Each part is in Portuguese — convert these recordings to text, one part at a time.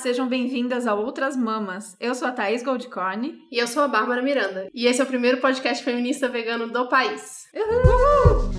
sejam bem-vindas a Outras Mamas. Eu sou a Thaís Goldcorn. E eu sou a Bárbara Miranda. E esse é o primeiro podcast feminista vegano do país. Uhul!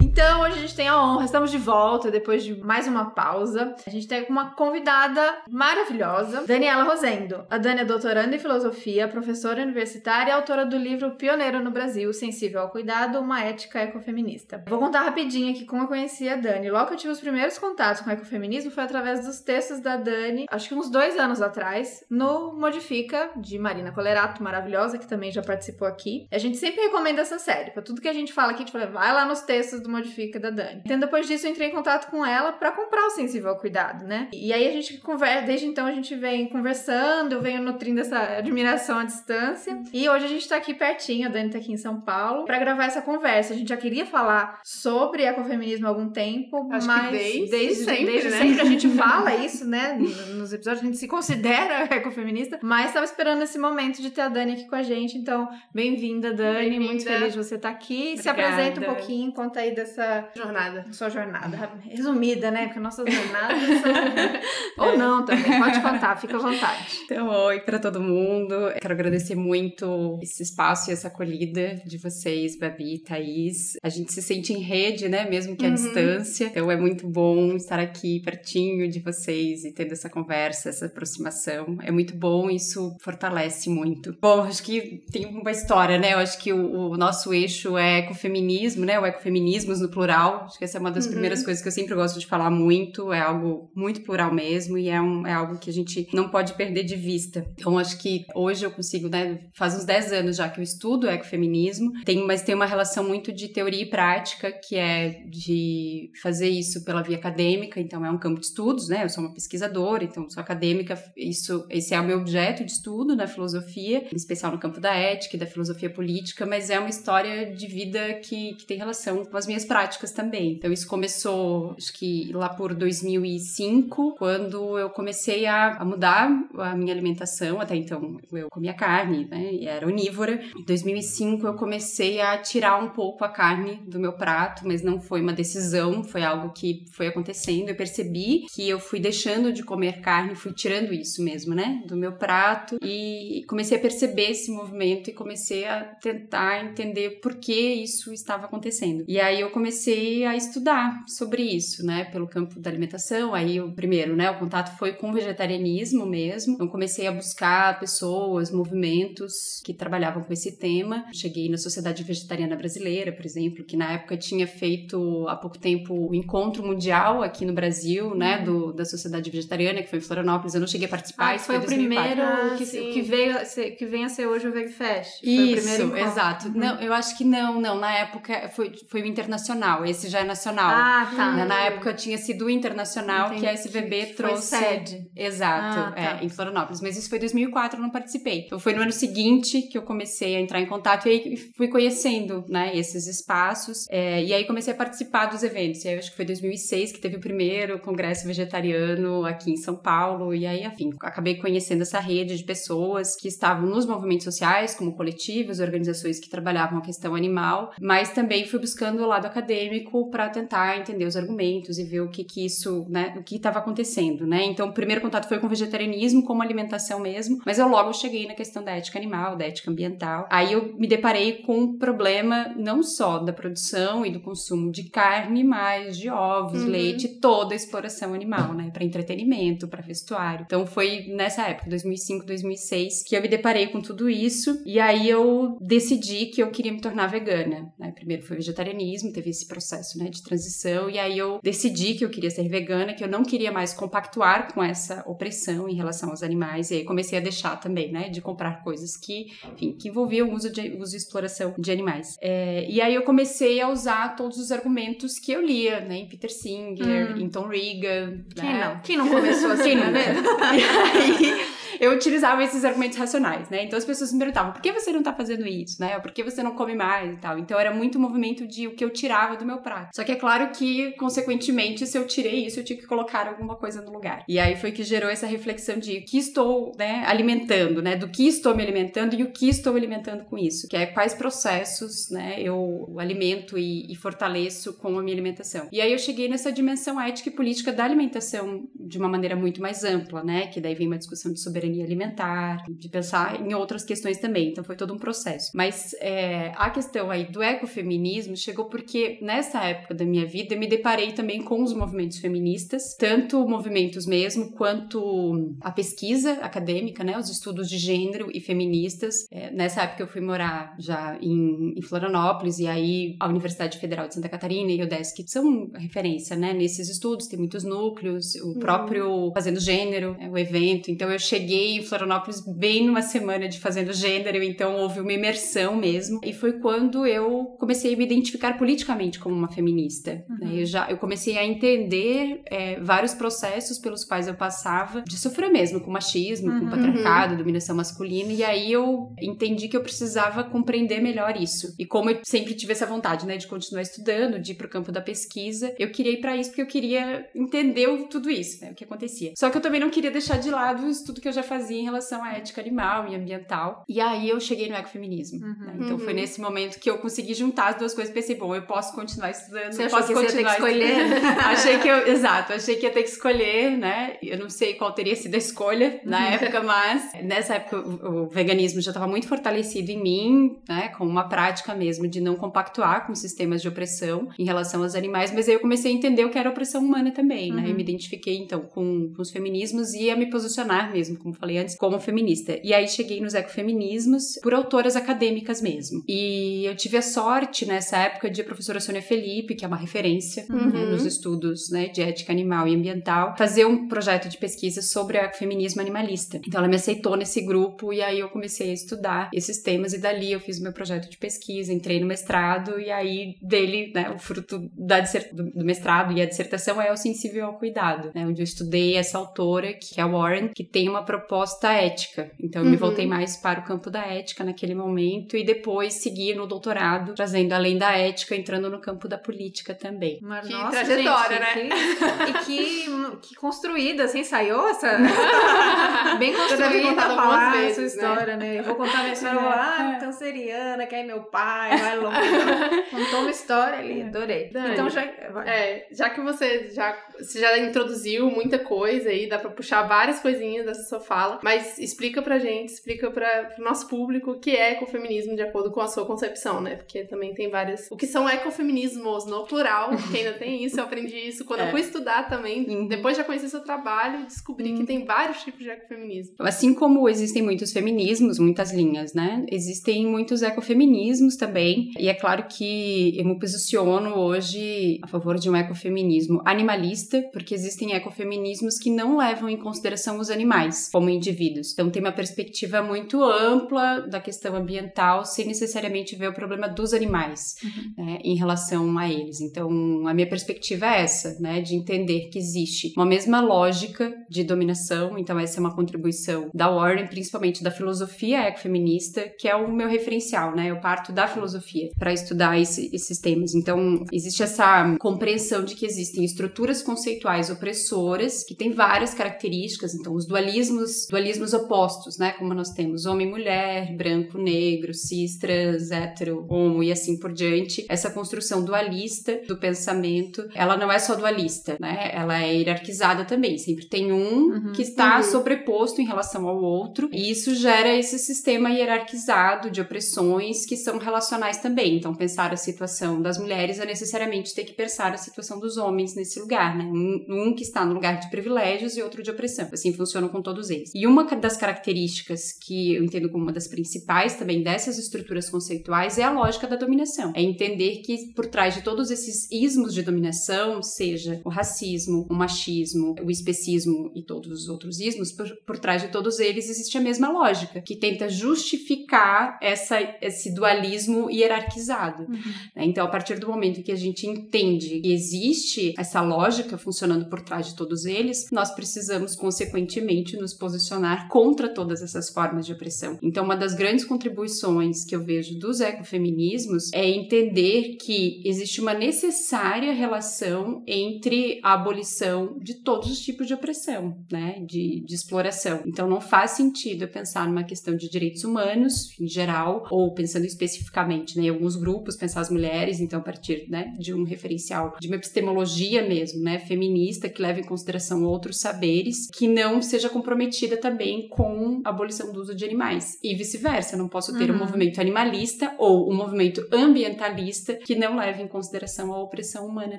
Então, hoje gente tem a honra, estamos de volta depois de mais uma pausa. A gente tem uma convidada maravilhosa, Daniela Rosendo. A Dani é doutoranda em filosofia, professora universitária e autora do livro Pioneiro no Brasil, Sensível ao Cuidado, uma ética ecofeminista. Vou contar rapidinho aqui como eu conheci a Dani. Logo que eu tive os primeiros contatos com o ecofeminismo foi através dos textos da Dani, acho que uns dois anos atrás, no Modifica, de Marina Colerato, maravilhosa, que também já participou aqui. A gente sempre recomenda essa série. Pra tudo que a gente fala aqui, a gente fala, vai lá nos textos do modifica da Dani. Então depois disso eu entrei em contato com ela para comprar o Sensível ao Cuidado, né? E aí a gente conversa, desde então a gente vem conversando, eu venho nutrindo essa admiração à distância. E hoje a gente tá aqui pertinho, a Dani tá aqui em São Paulo, para gravar essa conversa. A gente já queria falar sobre ecofeminismo há algum tempo, Acho mas desde, desde, sempre, desde né? sempre a gente fala isso, né? Nos episódios a gente se considera ecofeminista, mas estava esperando esse momento de ter a Dani aqui com a gente. Então, bem-vinda, Dani. Bem-vinda. Muito feliz de você estar aqui. Se Obrigada. apresenta um pouquinho, conta aí dessa Jornada. Sua jornada. Resumida, né? Porque nossas jornadas são... Ou não também. Pode contar, fica à vontade. Então, oi para todo mundo. Quero agradecer muito esse espaço e essa acolhida de vocês, Babi e Thaís. A gente se sente em rede, né? Mesmo que à Uhum. distância. Então, é muito bom estar aqui pertinho de vocês e tendo essa conversa, essa aproximação. É muito bom, isso fortalece muito. Bom, acho que tem uma história, né? Eu acho que o, o nosso eixo é ecofeminismo, né? O ecofeminismos no plural. Acho que essa é uma das Uhum. primeiras coisas que eu sempre gosto de falar muito. É algo muito plural mesmo e é, um, é algo que a gente não pode perder de vista. Então, acho que hoje eu consigo, né? Faz uns 10 anos já que eu estudo ecofeminismo, tem, mas tem uma relação muito de teoria e prática, que é de fazer isso pela via acadêmica. Então, é um campo de estudos, né? Eu sou uma pesquisadora, então sou acadêmica. Isso, esse é o meu objeto de estudo na filosofia, em especial no campo da ética e da filosofia política, mas é uma história de vida que, que tem relação com as minhas práticas também. Então, isso começou, acho que lá por 2005, quando eu comecei a, a mudar a minha alimentação. Até então, eu comia carne, né? E era onívora. Em 2005, eu comecei a tirar um pouco a carne do meu prato, mas não foi uma decisão, foi algo que foi acontecendo. Eu percebi que eu fui deixando de comer carne, fui tirando isso mesmo, né? Do meu prato e comecei a perceber esse movimento e comecei a tentar entender por que isso estava acontecendo. E aí eu comecei a estudar sobre isso, né? Pelo campo da alimentação. Aí o primeiro, né? O contato foi com o vegetarianismo mesmo. Então comecei a buscar pessoas, movimentos que trabalhavam com esse tema. Cheguei na Sociedade Vegetariana Brasileira, por exemplo, que na época tinha feito há pouco tempo o encontro mundial aqui no Brasil, né? Do, da Sociedade Vegetariana, que foi em Florianópolis. Eu não cheguei a participar. Ah, isso foi o 2004. primeiro Ah, que, veio que vem a ser hoje o VegFest. Foi o Isso, exato. Não, eu acho que não, não. Na época foi, foi o internacional. Esse já é nacional. Ah, tá. Na, na época tinha sido internacional Entendi, que a SVB que- que foi trouxe. sede. Exato, Ah, tá. é, em Florianópolis. Mas isso foi 2004, eu não participei. Então foi no ano seguinte que eu comecei a entrar em contato e aí fui conhecendo, né, esses espaços. É, e aí comecei a participar dos eventos. E aí eu acho que foi 2006 que teve o primeiro congresso vegetariano aqui em São Paulo. E aí, enfim, acabei conhecendo essa rede de pessoas que estavam nos movimentos sociais, como coletivos, organizações que trabalhavam a questão animal, mas também fui buscando o lado acadêmico para tentar entender os argumentos e ver o que que isso, né, o que estava acontecendo, né? Então, o primeiro contato foi com o vegetarianismo, como alimentação mesmo, mas eu logo cheguei na questão da ética animal, da ética ambiental. Aí eu me deparei com um problema não só da produção e do consumo de carne, mas de ovos, Uhum. leite, toda a exploração animal, né, para entretenimento, para vestuário. Então, foi nessa época, 2005, 2006, que eu me deparei com tudo isso e aí eu decidi que eu queria me tornar vegana, né? Primeiro foi vegetarianismo, teve esse processo, né, de transição e aí eu decidi que eu queria ser vegana, que eu não queria mais compactuar com essa opressão em relação aos animais e aí comecei a deixar também, né, de comprar coisas que, enfim, que envolviam o uso de uso e exploração de animais. É, e aí eu comecei a usar todos os argumentos que eu lia, né, em Peter Singer, Hum. em Tom Regan, Quem né? não? Quem não começou assim, é mesmo? E aí, eu utilizava esses argumentos racionais, né? Então as pessoas me perguntavam, por que você não tá fazendo isso, né? Por que você não come mais e tal? Então era muito movimento de o que eu tirava do meu prato. Só que é claro que, consequentemente, se eu tirei isso, eu tinha que colocar alguma coisa no lugar. E aí foi que gerou essa reflexão de o que estou, né, alimentando, né? Do que estou me alimentando e o que estou alimentando com isso. Que é quais processos, né, eu alimento e, e fortaleço com a minha alimentação. E aí eu cheguei nessa dimensão ética e política da alimentação de uma maneira muito mais ampla, né? Que daí vem uma discussão de soberania alimentar, de pensar em outras questões também. Então foi todo um processo. Mas é, a questão aí do ecofeminismo chegou porque nessa época da minha vida eu me deparei também com os movimentos feministas, tanto movimentos mesmo quanto a pesquisa acadêmica, né? Os estudos de gênero e feministas. É, nessa época eu fui morar já em, em Florianópolis e aí a Universidade Federal de Santa Catarina e o UDESC são referência, né? Nesses estudos tem muitos núcleos, o uhum. próprio Fazendo Gênero, é, o evento. Então eu cheguei em Florianópolis bem numa semana de Fazendo Gênero, então houve uma imersão mesmo. E foi quando eu comecei a me identificar politicamente como uma feminista. Uhum. Né? Eu já eu comecei a entender é, vários processos pelos quais eu passava de sofrer mesmo com machismo, uhum. com patriarcado, dominação masculina. E aí eu entendi que eu precisava compreender melhor isso. E como eu sempre tive essa vontade, né, de continuar estudando, de ir pro campo da pesquisa, eu queria ir para isso porque eu queria entender tudo isso, né, o que acontecia. Só que eu também não queria deixar de lado o estudo que eu já fazia em relação à ética animal e ambiental. E aí eu cheguei no ecofeminismo. Uhum. Né? Então uhum. foi nesse momento que eu consegui juntar as duas coisas e pensei, bom, eu posso continuar estudando, você posso que continuar você ia ter que escolher. achei que eu, exato, achei que ia ter que escolher, né? Eu não sei qual teria sido a escolha na uhum. época, mas nessa época o, o veganismo já estava muito fortalecido em mim, né, com uma prática mesmo de não compactuar com sistemas de opressão em relação aos animais, mas aí eu comecei a entender o que era opressão humana também, né? Uhum. Eu me identifiquei então com, com os feminismos e a me posicionar mesmo, como falei antes, como feminista. E aí cheguei nos ecofeminismos por autoras acadêmicas mesmo. E eu tive a sorte nessa época de a professora Sônia Felipe, que é uma referência né, uhum. né, nos estudos né, de ética animal e ambiental, fazer um projeto de pesquisa sobre o ecofeminismo animalista. Então ela me aceitou nesse grupo e aí eu comecei a estudar esses temas e dali eu fiz meu projeto de pesquisa, entrei no mestrado e aí dele, né, o fruto da do mestrado e a dissertação é o sensível ao cuidado, né, onde eu estudei essa autora, que é a Warren, que tem uma proposta ética. Então eu uhum. me voltei mais para o campo da ética naquele momento e depois segui no doutorado, trazendo além da ética, entrando no campo da política também. Mas, que nossa, trajetória, gente, né? Que, e que, que construída, assim, saiu essa... Bem construída falar vezes, essa né? história, né? né? Eu vou contar minha história, vou lá, ah, canceriana, que é meu pai, vai longe. Contou uma história ali, adorei. Dani, então já... É, já que você já, você já introduziu muita coisa aí, dá pra puxar várias coisinhas dessa sua fala, mas explica pra gente, explica pra, pro nosso público o que é ecofeminismo de acordo com a sua concepção, né? Porque também tem várias... O que são ecofeminismos no plural, que ainda tem isso, eu aprendi isso quando é. eu fui estudar também, uhum. depois já conheci seu trabalho, descobri uhum. que tem vários tipos de ecofeminismo. Assim como existem muitos feminismos, muitas linhas, né? Existem muitos ecofeminismos também, e é claro que eu me posiciono hoje a favor de um ecofeminismo animalista, porque existem ecofeminismos que não levam em consideração os animais como indivíduos. Então tem uma perspectiva muito ampla da questão ambiental, sem necessariamente ver o problema dos animais uhum. né, em relação a eles. Então a minha perspectiva é essa, né, de entender que existe uma mesma lógica de dominação. Então essa é uma contribuição da Warren, principalmente da filosofia ecofeminista, que é o meu referencial, né? Eu parto da filosofia para estudar esse, esses temas. Então existe essa compreensão de que existem estruturas conceituais opressoras que têm várias características. Então os dualismos, dualismos opostos, né? Como nós temos homem mulher, branco negro, cis, trans, hétero, homo e assim por diante. Essa construção dualista do pensamento, ela não é só dualista, né? Ela é hierarquizada também. Sempre tem um uhum, que está uhum. sobreposto em relação ao outro, e isso gera esse sistema hierarquizado de opressões que são relacionais também. Então, pensar a situação das mulheres é necessariamente ter que pensar a situação dos homens nesse lugar, né? Um, um que está no lugar de privilégios e outro de opressão. Assim funcionam com todos eles. E uma das características que eu entendo como uma das principais também dessas estruturas conceituais é a lógica da dominação. É entender que por trás de todos esses ismos de dominação, seja o racismo, o machismo, o especismo e todos os outros ismos, por, por trás de todos eles existe a mesma lógica, que tenta justificar essa, esse dualismo hierarquizado. Uhum. Né? Então, a partir do momento que a gente entende que existe essa lógica funcionando por trás de todos eles, nós precisamos, consequentemente, nos posicionar contra todas essas formas de opressão. Então, uma das grandes contribuições que eu vejo dos ecofeminismos é entender que existe uma necessária relação entre a abolição de todos os tipos de opressão, né, de, de exploração. Então, não faz sentido eu pensar numa questão de direitos humanos em geral, ou pensando especificamente né, em alguns grupos, pensar as mulheres, então a partir né, de um referencial, de uma epistemologia mesmo, né, feminista, que leva em consideração outros saberes, que não seja comprometida também com a abolição do uso de animais. E vice-versa, não posso ter uhum. um movimento animalista ou um movimento ambientalista que não leve em consideração a opressão humana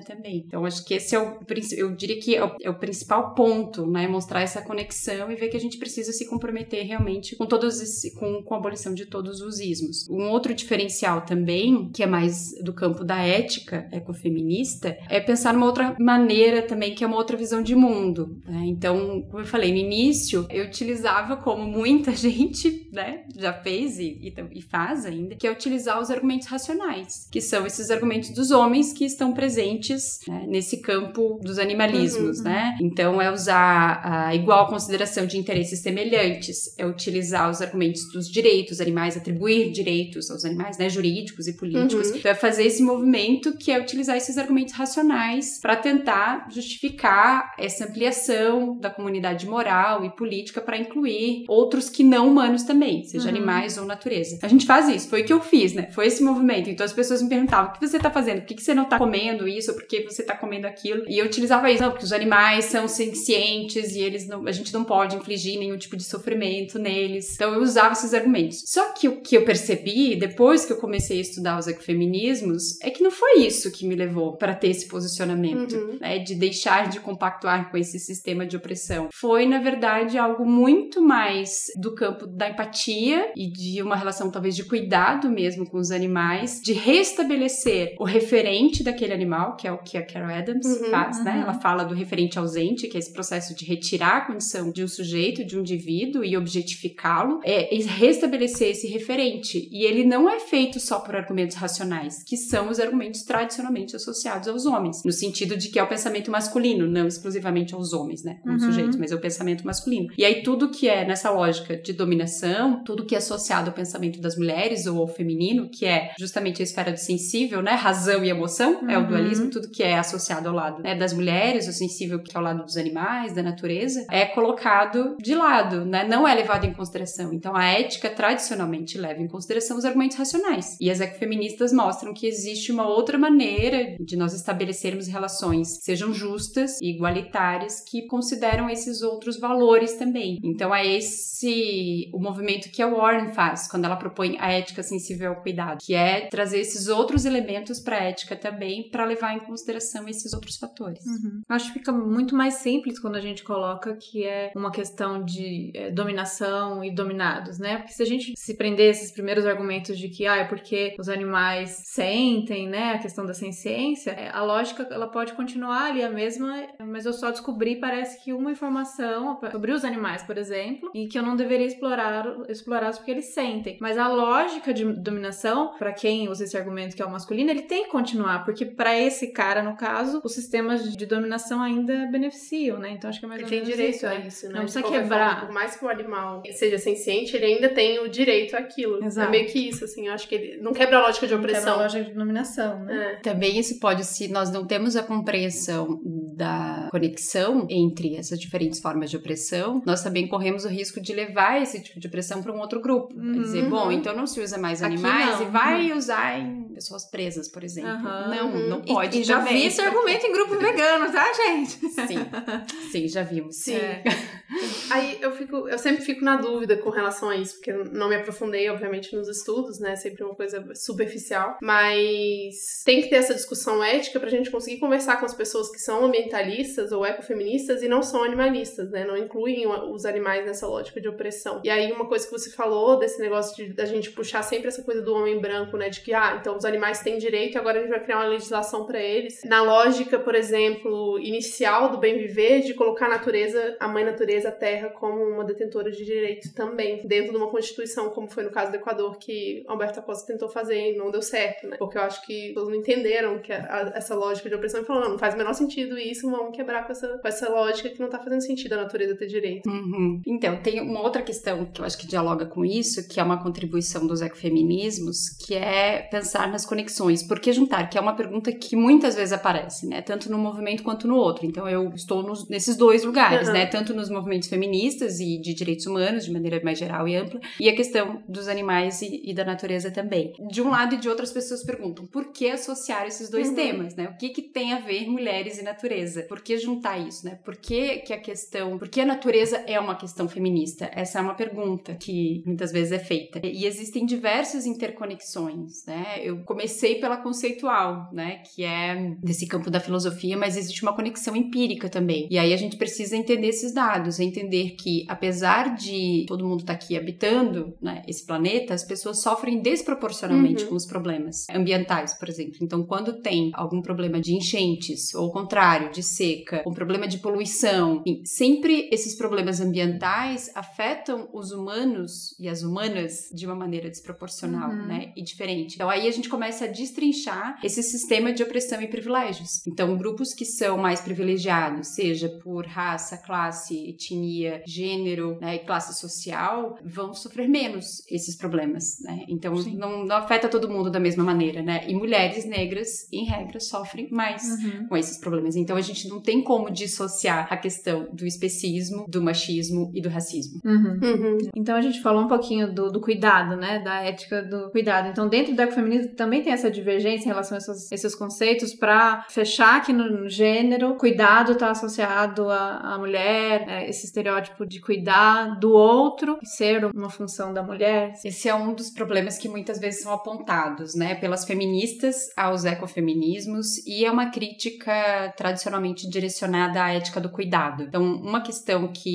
também. Então, acho que esse é o, eu diria que é o, é o principal ponto, né, mostrar essa conexão e ver que a gente precisa se comprometer realmente com todos esse, com, com a abolição de todos os ismos. Um outro diferencial também, que é mais do campo da ética ecofeminista, é pensar numa outra maneira também, que é uma outra visão de mundo. Né? Então, como eu falei no início, eu utilizava como muita gente né, já fez e, e, e faz ainda, que é utilizar os argumentos racionais, que são esses argumentos dos homens que estão presentes né, nesse campo dos animalismos, uhum, né? Então, é usar a igual consideração de interesses semelhantes, é utilizar os argumentos dos direitos animais, atribuir direitos aos animais, né, jurídicos e políticos. Uhum. Então, é fazer esse movimento que é utilizar esses argumentos racionais para tentar justificar essa ampliação da comunidade moral e política para incluir outros que não humanos também, seja uhum. animais ou natureza. A gente faz isso, foi o que eu fiz, né? Foi esse movimento. Então as pessoas me perguntavam: o que você tá fazendo? Por que, que você não tá comendo isso? Por que você tá comendo aquilo? E eu utilizava isso, não, porque os animais são sencientes e eles não, a gente não pode infligir nenhum tipo de sofrimento neles. Então eu usava esses argumentos. Só que o que eu percebi depois que eu comecei a estudar os ecofeminismos é que não foi isso que me levou para ter esse posicionamento, uhum. né? De deixar de compactuar com esse sistema de opressão. Foi, na verdade, algo muito mais do campo da empatia e de uma relação talvez de cuidado mesmo com os animais, de restabelecer o referente daquele animal, que é o que a Carol Adams uhum, faz, né? uhum. né? Ela fala do referente ausente, que é esse processo de retirar a condição de um sujeito, de um indivíduo e objetificá-lo, é restabelecer esse referente. E ele não é feito só por argumentos racionais, que são os argumentos tradicionalmente associados aos homens, no sentido de que é o pensamento masculino, não exclusivamente aos homens, né? Como uhum. sujeitos, mas é o pensamento masculino. E aí tudo que é nessa lógica de dominação, tudo que é associado ao pensamento das mulheres ou ao feminino, que é justamente a esfera do sensível, né? Razão e emoção, uhum. é o uhum. dualismo, tudo que é associado ao lado né, das mulheres, o sensível que é ao lado dos animais, da natureza, é colocado de lado, né? Não é levado em consideração. Então a ética tradicionalmente leva em consideração os argumentos racionais. E as ecofeministas mostram que existe uma outra maneira de nós estabelecermos relações que sejam justas e igualitárias que consideram esses outros valores também. Então é esse o movimento que a Warren faz quando ela propõe a ética sensível ao cuidado, que é trazer esses outros elementos para a ética também para levar em consideração esses outros fatores. Uhum. Acho que fica muito mais simples quando a gente coloca que é uma questão de é, dominação e dominados, né? Porque se a gente se prender esses primeiros argumentos de que ah, é porque os animais sentem, né, a questão da ciência, é, a lógica ela pode continuar ali a mesma, mas eu só descobri parece que uma informação sobre os animais, por exemplo, e que eu não deveria explorar explorados porque eles sentem. Mas a lógica de dominação, para quem usa esse argumento que é o masculino, ele tem que continuar, porque para esse cara, no caso, os sistemas de dominação ainda beneficiam, né? Então acho que é mais ele ou menos tem direito isso, a é. isso, né? Não precisa quebrar. Forma, por mais que o animal seja senciente, ele ainda tem o direito àquilo. É Exato. É meio que isso, assim. Eu acho que ele não quebra a lógica de opressão. Não quebra a lógica de dominação, né? É. Também isso pode, se nós não temos a compreensão da conexão entre essas diferentes formas de opressão, nós também corremos o risco de levar esse tipo de opressão para um outro grupo. Uhum. Dizer, bom, então não se usa mais animais e vai uhum. usar em pessoas presas, por exemplo. Uhum. Não, não pode. E, e já vi esse argumento em grupo vegano, tá, gente? Sim, sim, já vimos. Sim. É. Aí eu fico, eu sempre fico na dúvida com relação a isso, porque eu não me aprofundei, obviamente, nos estudos, né? Sempre uma coisa superficial. Mas tem que ter essa discussão ética pra gente conseguir conversar com as pessoas que são ambientalistas ou ecofeministas e não são animalistas, né? Não incluem os animais nessa lógica de opressão. E aí, uma coisa que você falou desse negócio de da gente puxar sempre essa coisa do homem branco, né? De que, ah, então os animais têm direito, agora a gente vai criar uma legislação para eles. Na lógica, por exemplo, inicial do bem viver, de colocar a natureza, a mãe natureza, a terra, como uma detentora de direito também, dentro de uma constituição, como foi no caso do Equador, que Alberto Acosta tentou fazer e não deu certo, né? Porque eu acho que todos não entenderam que a, a, essa lógica de opressão e falaram, não, não faz o menor sentido isso, vamos quebrar com essa, com essa lógica que não tá fazendo sentido a natureza ter direito. Uhum. Então, tem uma outra questão que eu acho que dialoga com isso, que é uma contribuição dos ecofeminismos, que é pensar nas conexões. Por que juntar? Que é uma pergunta que muitas vezes aparece, né? Tanto no movimento quanto no outro. Então, eu estou nos, nesses dois lugares, uhum. né? Tanto nos movimentos feministas e de direitos humanos, de maneira mais geral e ampla, e a questão dos animais e, e da natureza também. De um lado e de outro, as pessoas perguntam por que associar esses dois uhum. temas, né? O que, que tem a ver mulheres e natureza? Por que juntar isso, né? Por que, que a questão. Por que a natureza é uma questão feminista? Essa é uma pergunta que muitas vezes é feita. E existem diversas interconexões, né? Eu comecei pela conceitual, né? Que é desse campo da filosofia, mas existe uma conexão empírica também. E aí a gente precisa entender esses dados, entender que apesar de todo mundo estar tá aqui habitando né, esse planeta, as pessoas sofrem desproporcionalmente uhum. com os problemas ambientais, por exemplo. Então, quando tem algum problema de enchentes, ou o contrário, de seca, um problema de poluição, enfim, sempre esses problemas ambientais afetam os humanos e as humanas de uma maneira desproporcional, uhum. né? E diferente. Então, aí a gente começa a destrinchar esse sistema de opressão e privilégios. Então, grupos que são mais privilegiados, seja por raça, classe, etnia, gênero né, e classe social, vão sofrer menos esses problemas, né? Então, não, não, afeta todo mundo da mesma maneira, né? E mulheres negras, em regra, sofrem mais uhum. com esses problemas. Então, a gente não tem como dissociar a questão do especismo, do machismo e do racismo. Uhum. Uhum. Então, a gente falou um pouquinho do, do, cuidado, né? Da ética do cuidado. Então, dentro do ecofeminismo também tem essa divergência em relação a esses, esses conceitos para fechar que no, gênero, cuidado está associado a a, mulher, né, esse estereótipo de cuidar do outro, ser uma função da mulher. Esse é um dos problemas que muitas vezes são apontados, né, pelas feministas aos ecofeminismos e é uma crítica tradicionalmente direcionada à ética do cuidado. Então, uma questão que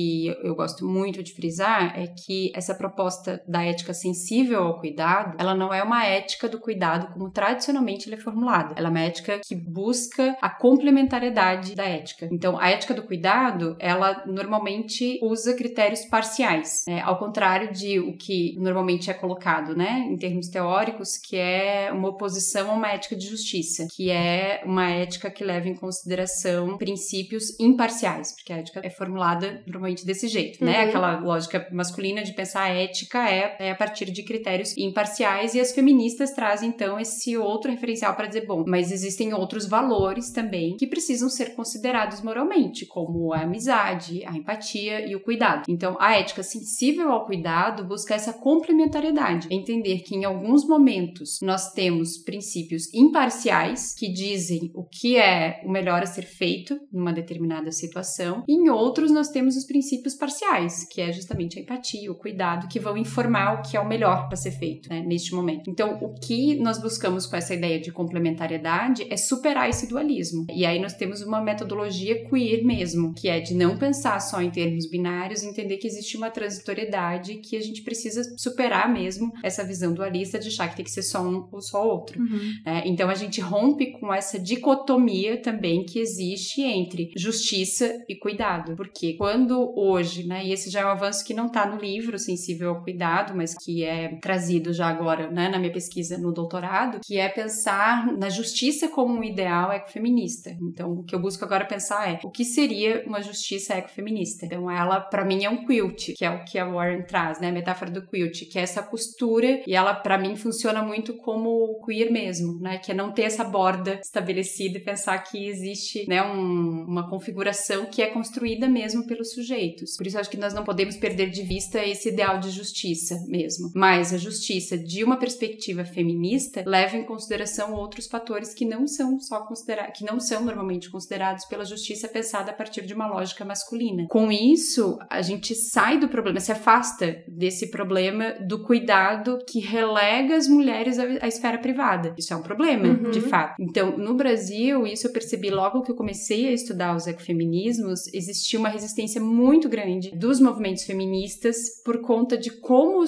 eu gosto muito de frisar é que essa proposta da ética sensível ao cuidado, ela não é uma ética do cuidado como tradicionalmente ele é formulada. Ela é uma ética que busca a complementariedade da ética. Então, a ética do cuidado cuidado, ela normalmente usa critérios parciais, né? ao contrário de o que normalmente é colocado, né, em termos teóricos, que é uma oposição a uma ética de justiça, que é uma ética que leva em consideração princípios imparciais, porque a ética é formulada normalmente desse jeito, né? uhum. Aquela lógica masculina de pensar a ética é, é a partir de critérios imparciais e as feministas trazem então esse outro referencial para dizer, bom, mas existem outros valores também que precisam ser considerados moralmente, como a amizade, a empatia e o cuidado. Então, a ética sensível ao cuidado busca essa complementariedade, entender que em alguns momentos nós temos princípios imparciais que dizem o que é o melhor a ser feito numa determinada situação, e em outros nós temos os princípios parciais, que é justamente a empatia, o cuidado, que vão informar o que é o melhor para ser feito né, neste momento. Então, o que nós buscamos com essa ideia de complementariedade é superar esse dualismo. E aí nós temos uma metodologia queer mesmo, que é de não pensar só em termos binários, entender que existe uma transitoriedade que a gente precisa superar mesmo essa visão dualista de achar que tem que ser só um ou só outro. Uhum. Né? Então a gente rompe com essa dicotomia também que existe entre justiça e cuidado, porque quando hoje, né, e esse já é um avanço que não está no livro Sensível ao Cuidado, mas que é trazido já agora né, na minha pesquisa no doutorado, que é pensar na justiça como um ideal ecofeminista. Então o que eu busco agora pensar é o que seria uma justiça ecofeminista. Então, ela, para mim, é um quilt, que é o que a Warren traz, né? A metáfora do quilt, que é essa costura, e ela, para mim, funciona muito como queer mesmo, né? Que é não ter essa borda estabelecida e pensar que existe, né, um, uma configuração que é construída mesmo pelos sujeitos. Por isso, acho que nós não podemos perder de vista esse ideal de justiça mesmo. Mas a justiça, de uma perspectiva feminista, leva em consideração outros fatores que não são só considerados, que não são normalmente considerados pela justiça pensada a partir de uma lógica masculina. Com isso, a gente sai do problema, se afasta desse problema do cuidado que relega as mulheres à, esfera privada. Isso é um problema, uhum. de fato. Então, no Brasil, isso eu percebi logo que eu comecei a estudar os ecofeminismos, existia uma resistência muito grande dos movimentos feministas por conta de como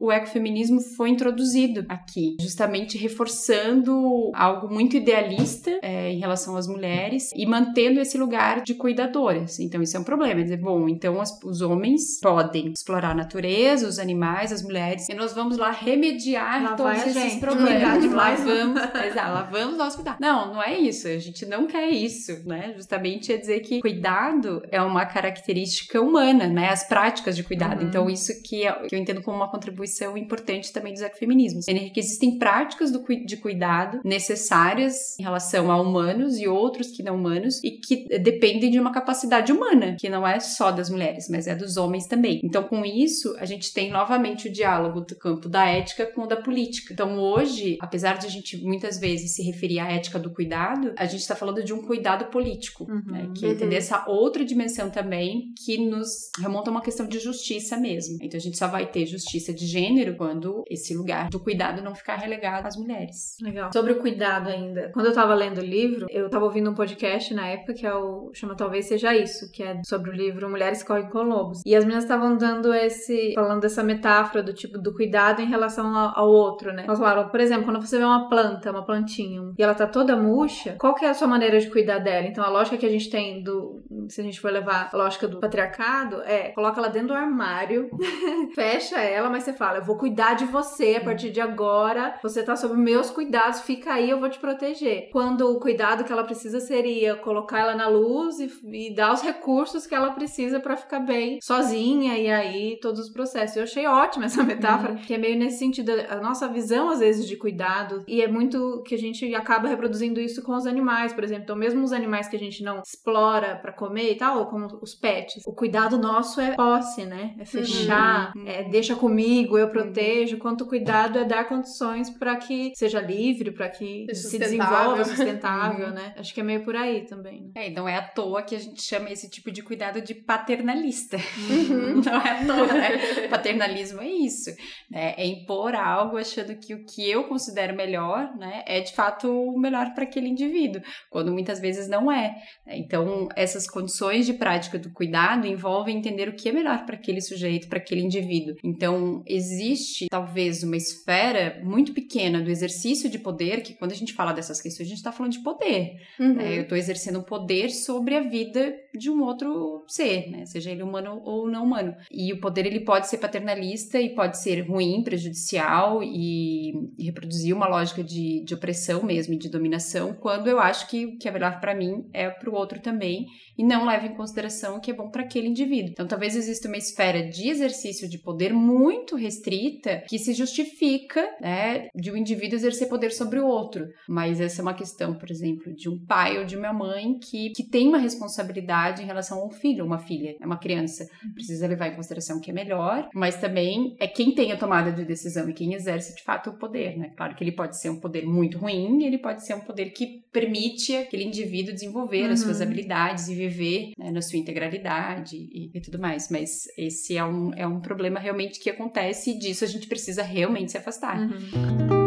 o ecofeminismo foi introduzido aqui, justamente reforçando algo muito idealista é, em relação às mulheres e mantendo esse lugar de cuidadoras. Então, isso é um problema. É dizer, bom, então as, os homens podem explorar a natureza, os animais, as mulheres, e nós vamos lá remediar Lá todos esses gente, problemas. Lá nós. vamos, exato, lá vamos nós cuidar. Não, não é isso. A gente não quer isso, né? Justamente é dizer que cuidado é uma característica humana, né? As práticas de cuidado. Uhum. Então, isso que, é- que eu entendo como uma contribuição importante também dos ecofeminismos. É que existem práticas do de cuidado necessárias em relação a humanos e outros que não humanos e que dependem de uma capacidade humana, que não é só das mulheres, mas é dos homens também. Então, com isso, a gente tem novamente o diálogo do campo da ética com o da política. Então, hoje, apesar de a gente muitas vezes se referir à ética do cuidado, a gente está falando de um cuidado político, Uhum. né? Que é Uhum. entender essa outra dimensão também que nos remonta a uma questão de justiça mesmo. Então, a gente só vai ter justiça de gênero quando esse lugar do cuidado não ficar relegado às mulheres. Legal. Sobre o cuidado ainda. Quando eu tava lendo o livro, eu tava ouvindo um podcast na época que é o chama Talvez Seja Isso, que é sobre o livro Mulheres Correm com Lobos. E as meninas estavam dando esse. falando dessa metáfora do tipo do cuidado em relação ao, ao outro, né? Elas falaram, por exemplo, quando você vê uma planta, uma plantinha, e ela tá toda murcha, qual que é a sua maneira de cuidar dela? Então a lógica que a gente tem do. Se a gente for levar a lógica do patriarcado, é coloca ela dentro do armário, fecha ela, mas você fala, eu vou cuidar de você a partir de agora, você tá sob meus cuidados, fica aí, eu vou te proteger. Quando o cuidado que ela precisa seria colocar ela na luz e, e dar os recursos que ela precisa pra ficar bem sozinha e aí todos os processos. Eu achei ótima essa metáfora, que é meio nesse sentido, a nossa visão às vezes de cuidado e é muito que a gente acaba reproduzindo isso com os animais, por exemplo. Então, mesmo os animais que a gente não explora pra comer e tal, ou como os pets, o cuidado nosso é posse, né? É fechar, Uhum. é deixa comigo, eu protejo. Quanto o cuidado é dar condições pra que seja livre, pra que se desenvolva, sustentável, Uhum. né? Acho que é meio por aí também. Né? É, não é à toa que a gente chama esse tipo de cuidado de paternalista. Uhum. Não é à toa, né? Paternalismo é isso, né? É impor algo achando que o que eu considero melhor, né, é de fato o melhor para aquele indivíduo, quando muitas vezes não é. né? Então, essas condições de prática do cuidado envolvem entender o que é melhor para aquele sujeito, para aquele indivíduo. Então, existe talvez uma esfera muito pequena do exercício de poder, que quando a gente fala dessas questões, a gente está falando de poder. Uhum. né? Eu estou exercendo um poder sobre a vida de um outro ser, né? seja ele humano ou não humano. E o poder ele pode ser paternalista e pode ser ruim, prejudicial e, reproduzir uma lógica de, de opressão mesmo, de dominação, quando eu acho que o que é melhor para mim é para o outro também e não leva em consideração o que é bom para aquele indivíduo. Então, talvez exista uma esfera de exercício de poder muito restrita que se justifica, né, de um indivíduo exercer poder sobre o outro. Mas essa é uma questão, por exemplo, de um pai ou de uma mãe que, que tem uma responsabilidade em relação a um filho uma filha, é uma criança. Precisa levar em consideração o que é melhor, mas também é quem tem a tomada de decisão e quem exerce de fato o poder, né? Claro que ele pode ser um poder muito ruim ele pode ser um poder que permite aquele indivíduo desenvolver as suas Uhum. habilidades e viver né, na sua integralidade e, e tudo mais. Mas esse é um, é um problema realmente que acontece e disso a gente precisa realmente se afastar. Uhum.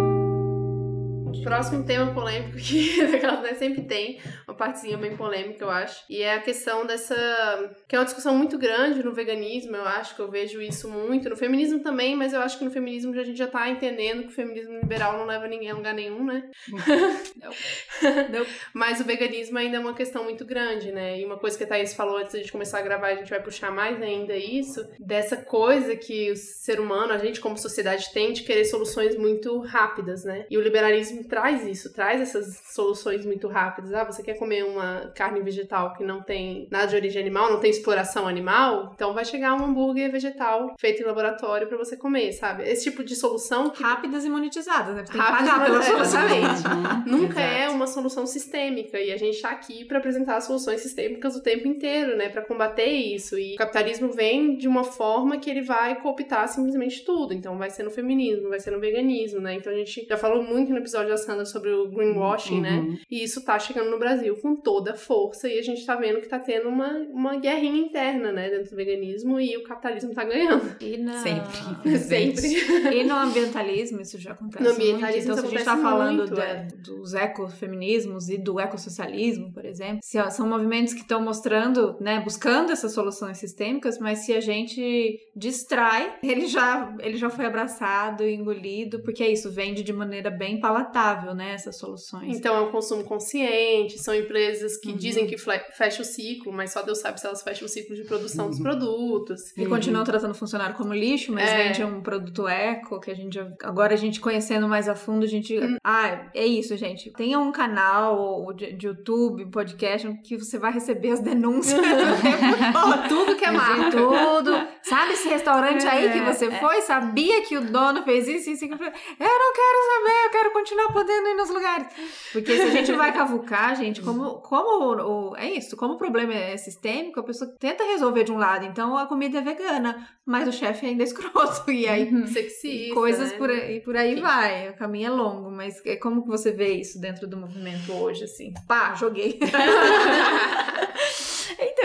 Próximo tema polêmico que né, sempre tem, uma partezinha bem polêmica, eu acho. E é a questão dessa. que é uma discussão muito grande no veganismo, eu acho que eu vejo isso muito. No feminismo também, mas eu acho que no feminismo a gente já tá entendendo que o feminismo liberal não leva ninguém a lugar nenhum, né? Não. Mas o veganismo ainda é uma questão muito grande, né? E uma coisa que a Thaís falou antes da gente começar a gravar, a gente vai puxar mais ainda isso, dessa coisa que o ser humano, a gente como sociedade tem de querer soluções muito rápidas, né? E o liberalismo traz isso, traz essas soluções muito rápidas. Ah, você quer comer uma carne vegetal que não tem nada de origem animal, não tem exploração animal? Então vai chegar um hambúrguer vegetal feito em laboratório pra você comer, sabe? Esse tipo de solução que Rápidas e monetizadas, né? Você tem que Rápidas pagar e pela solução. exatamente. Uhum, Nunca exato. é uma solução sistêmica e a gente tá aqui para apresentar soluções sistêmicas o tempo inteiro, né, para combater isso. E o capitalismo vem de uma forma que ele vai cooptar simplesmente tudo. Então vai ser no feminismo, vai ser no veganismo, né? Então a gente já falou muito no episódio episódio da Sandra sobre o greenwashing, né? Uhum. E isso tá chegando no Brasil com toda força e a gente tá vendo que tá tendo uma, uma guerrinha interna, né, dentro do veganismo e o capitalismo tá ganhando. E na... Sempre. Sempre. E no ambientalismo isso já acontece No ambientalismo muito. Então, se a gente tá falando muito, da- é. dos ecofeminismos e do ecossocialismo, por exemplo, são movimentos que estão mostrando, né, buscando essas soluções sistêmicas, mas se a gente distrai, ele já, ele já foi abraçado e engolido, porque é isso, vende de maneira bem palatável, né, essas soluções. Então é um consumo consciente, são empresas que Uhum. dizem que fecha o ciclo, mas só Deus sabe se elas fecham o ciclo de produção dos produtos. E continuam tratando o funcionário como lixo, mas É. vende um produto eco, que a gente já- agora a gente conhecendo mais a fundo, a gente. Hum. Ah, é isso, gente. Tenha um canal de, de YouTube, podcast, que você vai receber as denúncias. Ó, tudo que é de marca. tudo. Sabe esse restaurante aí que É, você foi? Sabia que o dono fez isso, isso, isso. Eu não quero saber, eu quero continuar podendo ir nos lugares. Porque se a gente vai cavucar, gente, como, como o, é isso, como o problema é sistêmico, a pessoa tenta resolver de um lado, então a comida é vegana, mas o chefe ainda é escroto. E aí Sexista, coisas né? por aí, por aí vai. O caminho é longo, mas é como que você vê isso dentro do movimento hoje, assim? Pá, joguei.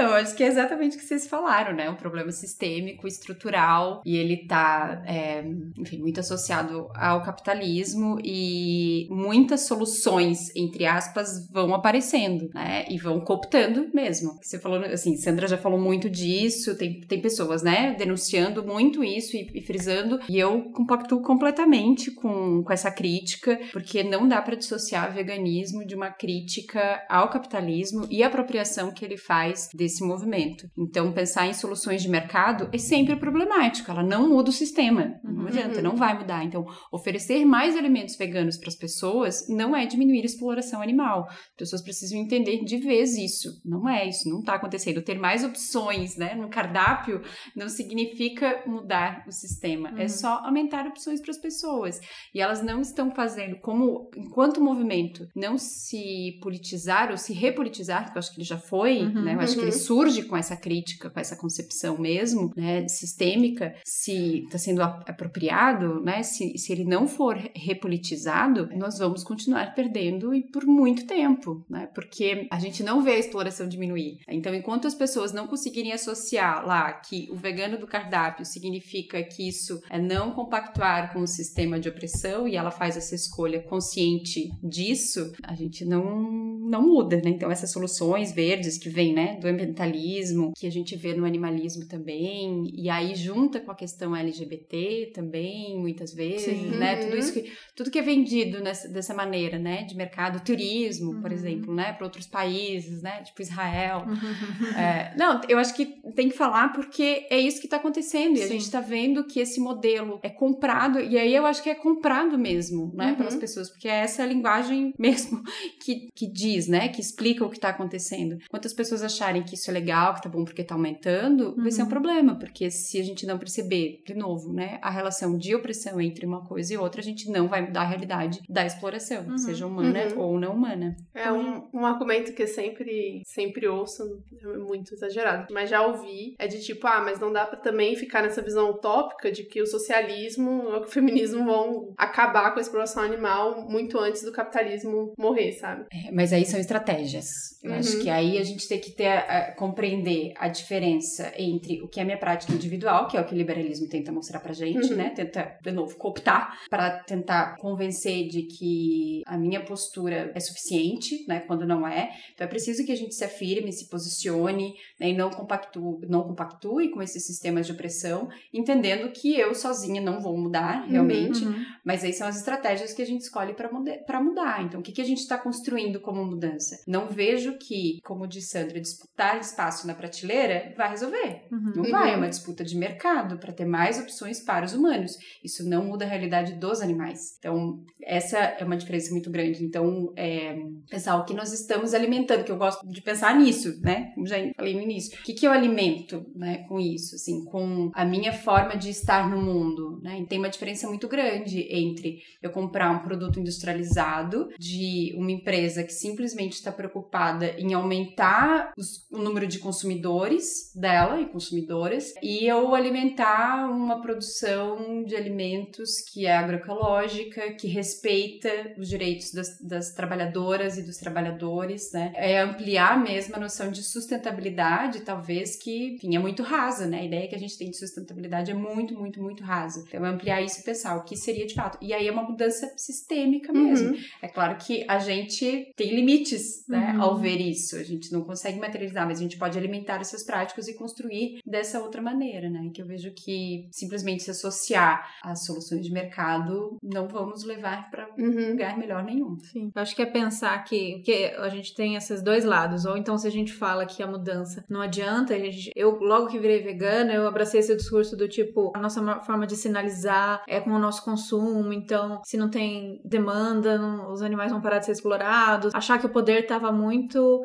Então, eu acho que é exatamente o que vocês falaram, né? Um problema sistêmico, estrutural, e ele tá, é, enfim, muito associado ao capitalismo e muitas soluções, entre aspas, vão aparecendo, né? E vão cooptando mesmo. Você falou, assim, Sandra já falou muito disso, tem, tem pessoas, né, denunciando muito isso e, e frisando, e eu compactuo completamente com, com essa crítica, porque não dá para dissociar veganismo de uma crítica ao capitalismo e a apropriação que ele faz desse movimento. Então, pensar em soluções de mercado é sempre problemático, ela não muda o sistema, não Uhum. adianta, não vai mudar. Então, oferecer mais alimentos veganos para as pessoas não é diminuir a exploração animal. As pessoas precisam entender de vez isso. Não é isso, não está acontecendo. Ter mais opções né, no cardápio não significa mudar o sistema, é Uhum. só aumentar opções para as pessoas. E elas não estão fazendo, como enquanto o movimento não se politizar ou se repolitizar, que eu acho que ele já foi, Uhum, né? Eu acho que uhum. ele surge com essa crítica, com essa concepção mesmo, né, sistêmica, se está sendo apropriado, né? Se, se ele não for repolitizado, nós vamos continuar perdendo e por muito tempo, né? Porque a gente não vê a exploração diminuir. Então, enquanto as pessoas não conseguirem associar lá que o vegano do cardápio significa que isso é não compactuar com o sistema de opressão e ela faz essa escolha consciente disso, a gente não, não muda, né? Então, essas soluções verdes que vêm, né, do ambientalismo, que a gente vê no animalismo também, e aí junta com a questão LGBT também, muitas vezes, Sim. né? Uhum. Tudo isso que, tudo que é vendido nessa, dessa maneira, né, de mercado, turismo, por Uhum. exemplo, né, para outros países, né, tipo Israel. É, não, eu acho que tem que falar porque é isso que está acontecendo. E a gente está vendo que esse modelo é comprado, e aí eu acho que é comprado mesmo, né, Uhum. pelas pessoas, porque é essa linguagem mesmo que, que diz, né, que explica o que está acontecendo. Quantas pessoas acharem que isso é legal, que tá bom porque tá aumentando, vai ser um Uhum. problema, porque se a gente não perceber, de novo, né, a relação de opressão entre uma coisa e outra, a gente não vai mudar a realidade da exploração, Uhum. seja humana Uhum. ou não humana. É um, um argumento que eu sempre, sempre ouço, é muito exagerado, mas já ouvi, é de tipo, ah, mas não dá pra também ficar nessa visão utópica de que o socialismo e o feminismo vão acabar com a exploração animal muito antes do capitalismo morrer, sabe? É, mas aí são estratégias. Eu Uhum. acho que aí a gente tem que ter, a- compreender a diferença entre o que é a minha prática individual, que é o que o liberalismo tenta mostrar pra gente, Uhum. né? Tenta, de novo, cooptar para tentar convencer de que a minha postura é suficiente, né? Quando não é. Então é preciso que a gente se afirme, se posicione, né? E não compactue, não compactue com esses sistemas de opressão, entendendo que eu sozinha não vou mudar, realmente. Uhum. Mas aí são as estratégias que a gente escolhe para mudar. Então, o que, que a gente está construindo como mudança? Não vejo que, como disse Sandra, disputar espaço na prateleira vai resolver. Uhum. Não vai, é uma disputa de mercado para ter mais opções para os humanos. Isso não muda a realidade dos animais. Então, essa é uma diferença muito grande. Então, é, pensar o que nós estamos alimentando, que eu gosto de pensar nisso, né? Como já falei no início. O que, que eu alimento? né, com isso, assim, com a minha forma de estar no mundo, né? E tem uma diferença muito grande entre eu comprar um produto industrializado de uma empresa que simplesmente está preocupada em aumentar os, o número de consumidores dela e consumidoras e eu alimentar uma produção de alimentos que é agroecológica, que respeita os direitos das, das trabalhadoras e dos trabalhadores, né? É ampliar mesmo a noção de sustentabilidade, talvez que, enfim, é muito rasa, né? A ideia que a gente tem de sustentabilidade é muito, muito, muito rasa. Então, ampliar isso e pensar o que seria de fato. E aí é uma mudança sistêmica mesmo. Uhum. É claro que a gente tem limites, né, uhum. ao ver isso. A gente não consegue materializar, mas a gente pode alimentar essas práticas e construir dessa outra maneira, né? Que eu vejo que simplesmente se associar às soluções de mercado não vamos levar para uhum. lugar melhor nenhum. Sim. Eu acho que é pensar que, que a gente tem esses dois lados. Ou então, se a gente fala que a mudança não adianta, gente, eu logo que virei vegana, eu abracei esse discurso do tipo, a nossa forma de sinalizar é com o nosso consumo, então se não tem demanda, não, os animais vão parar de ser explorados. Achar que o poder estava muito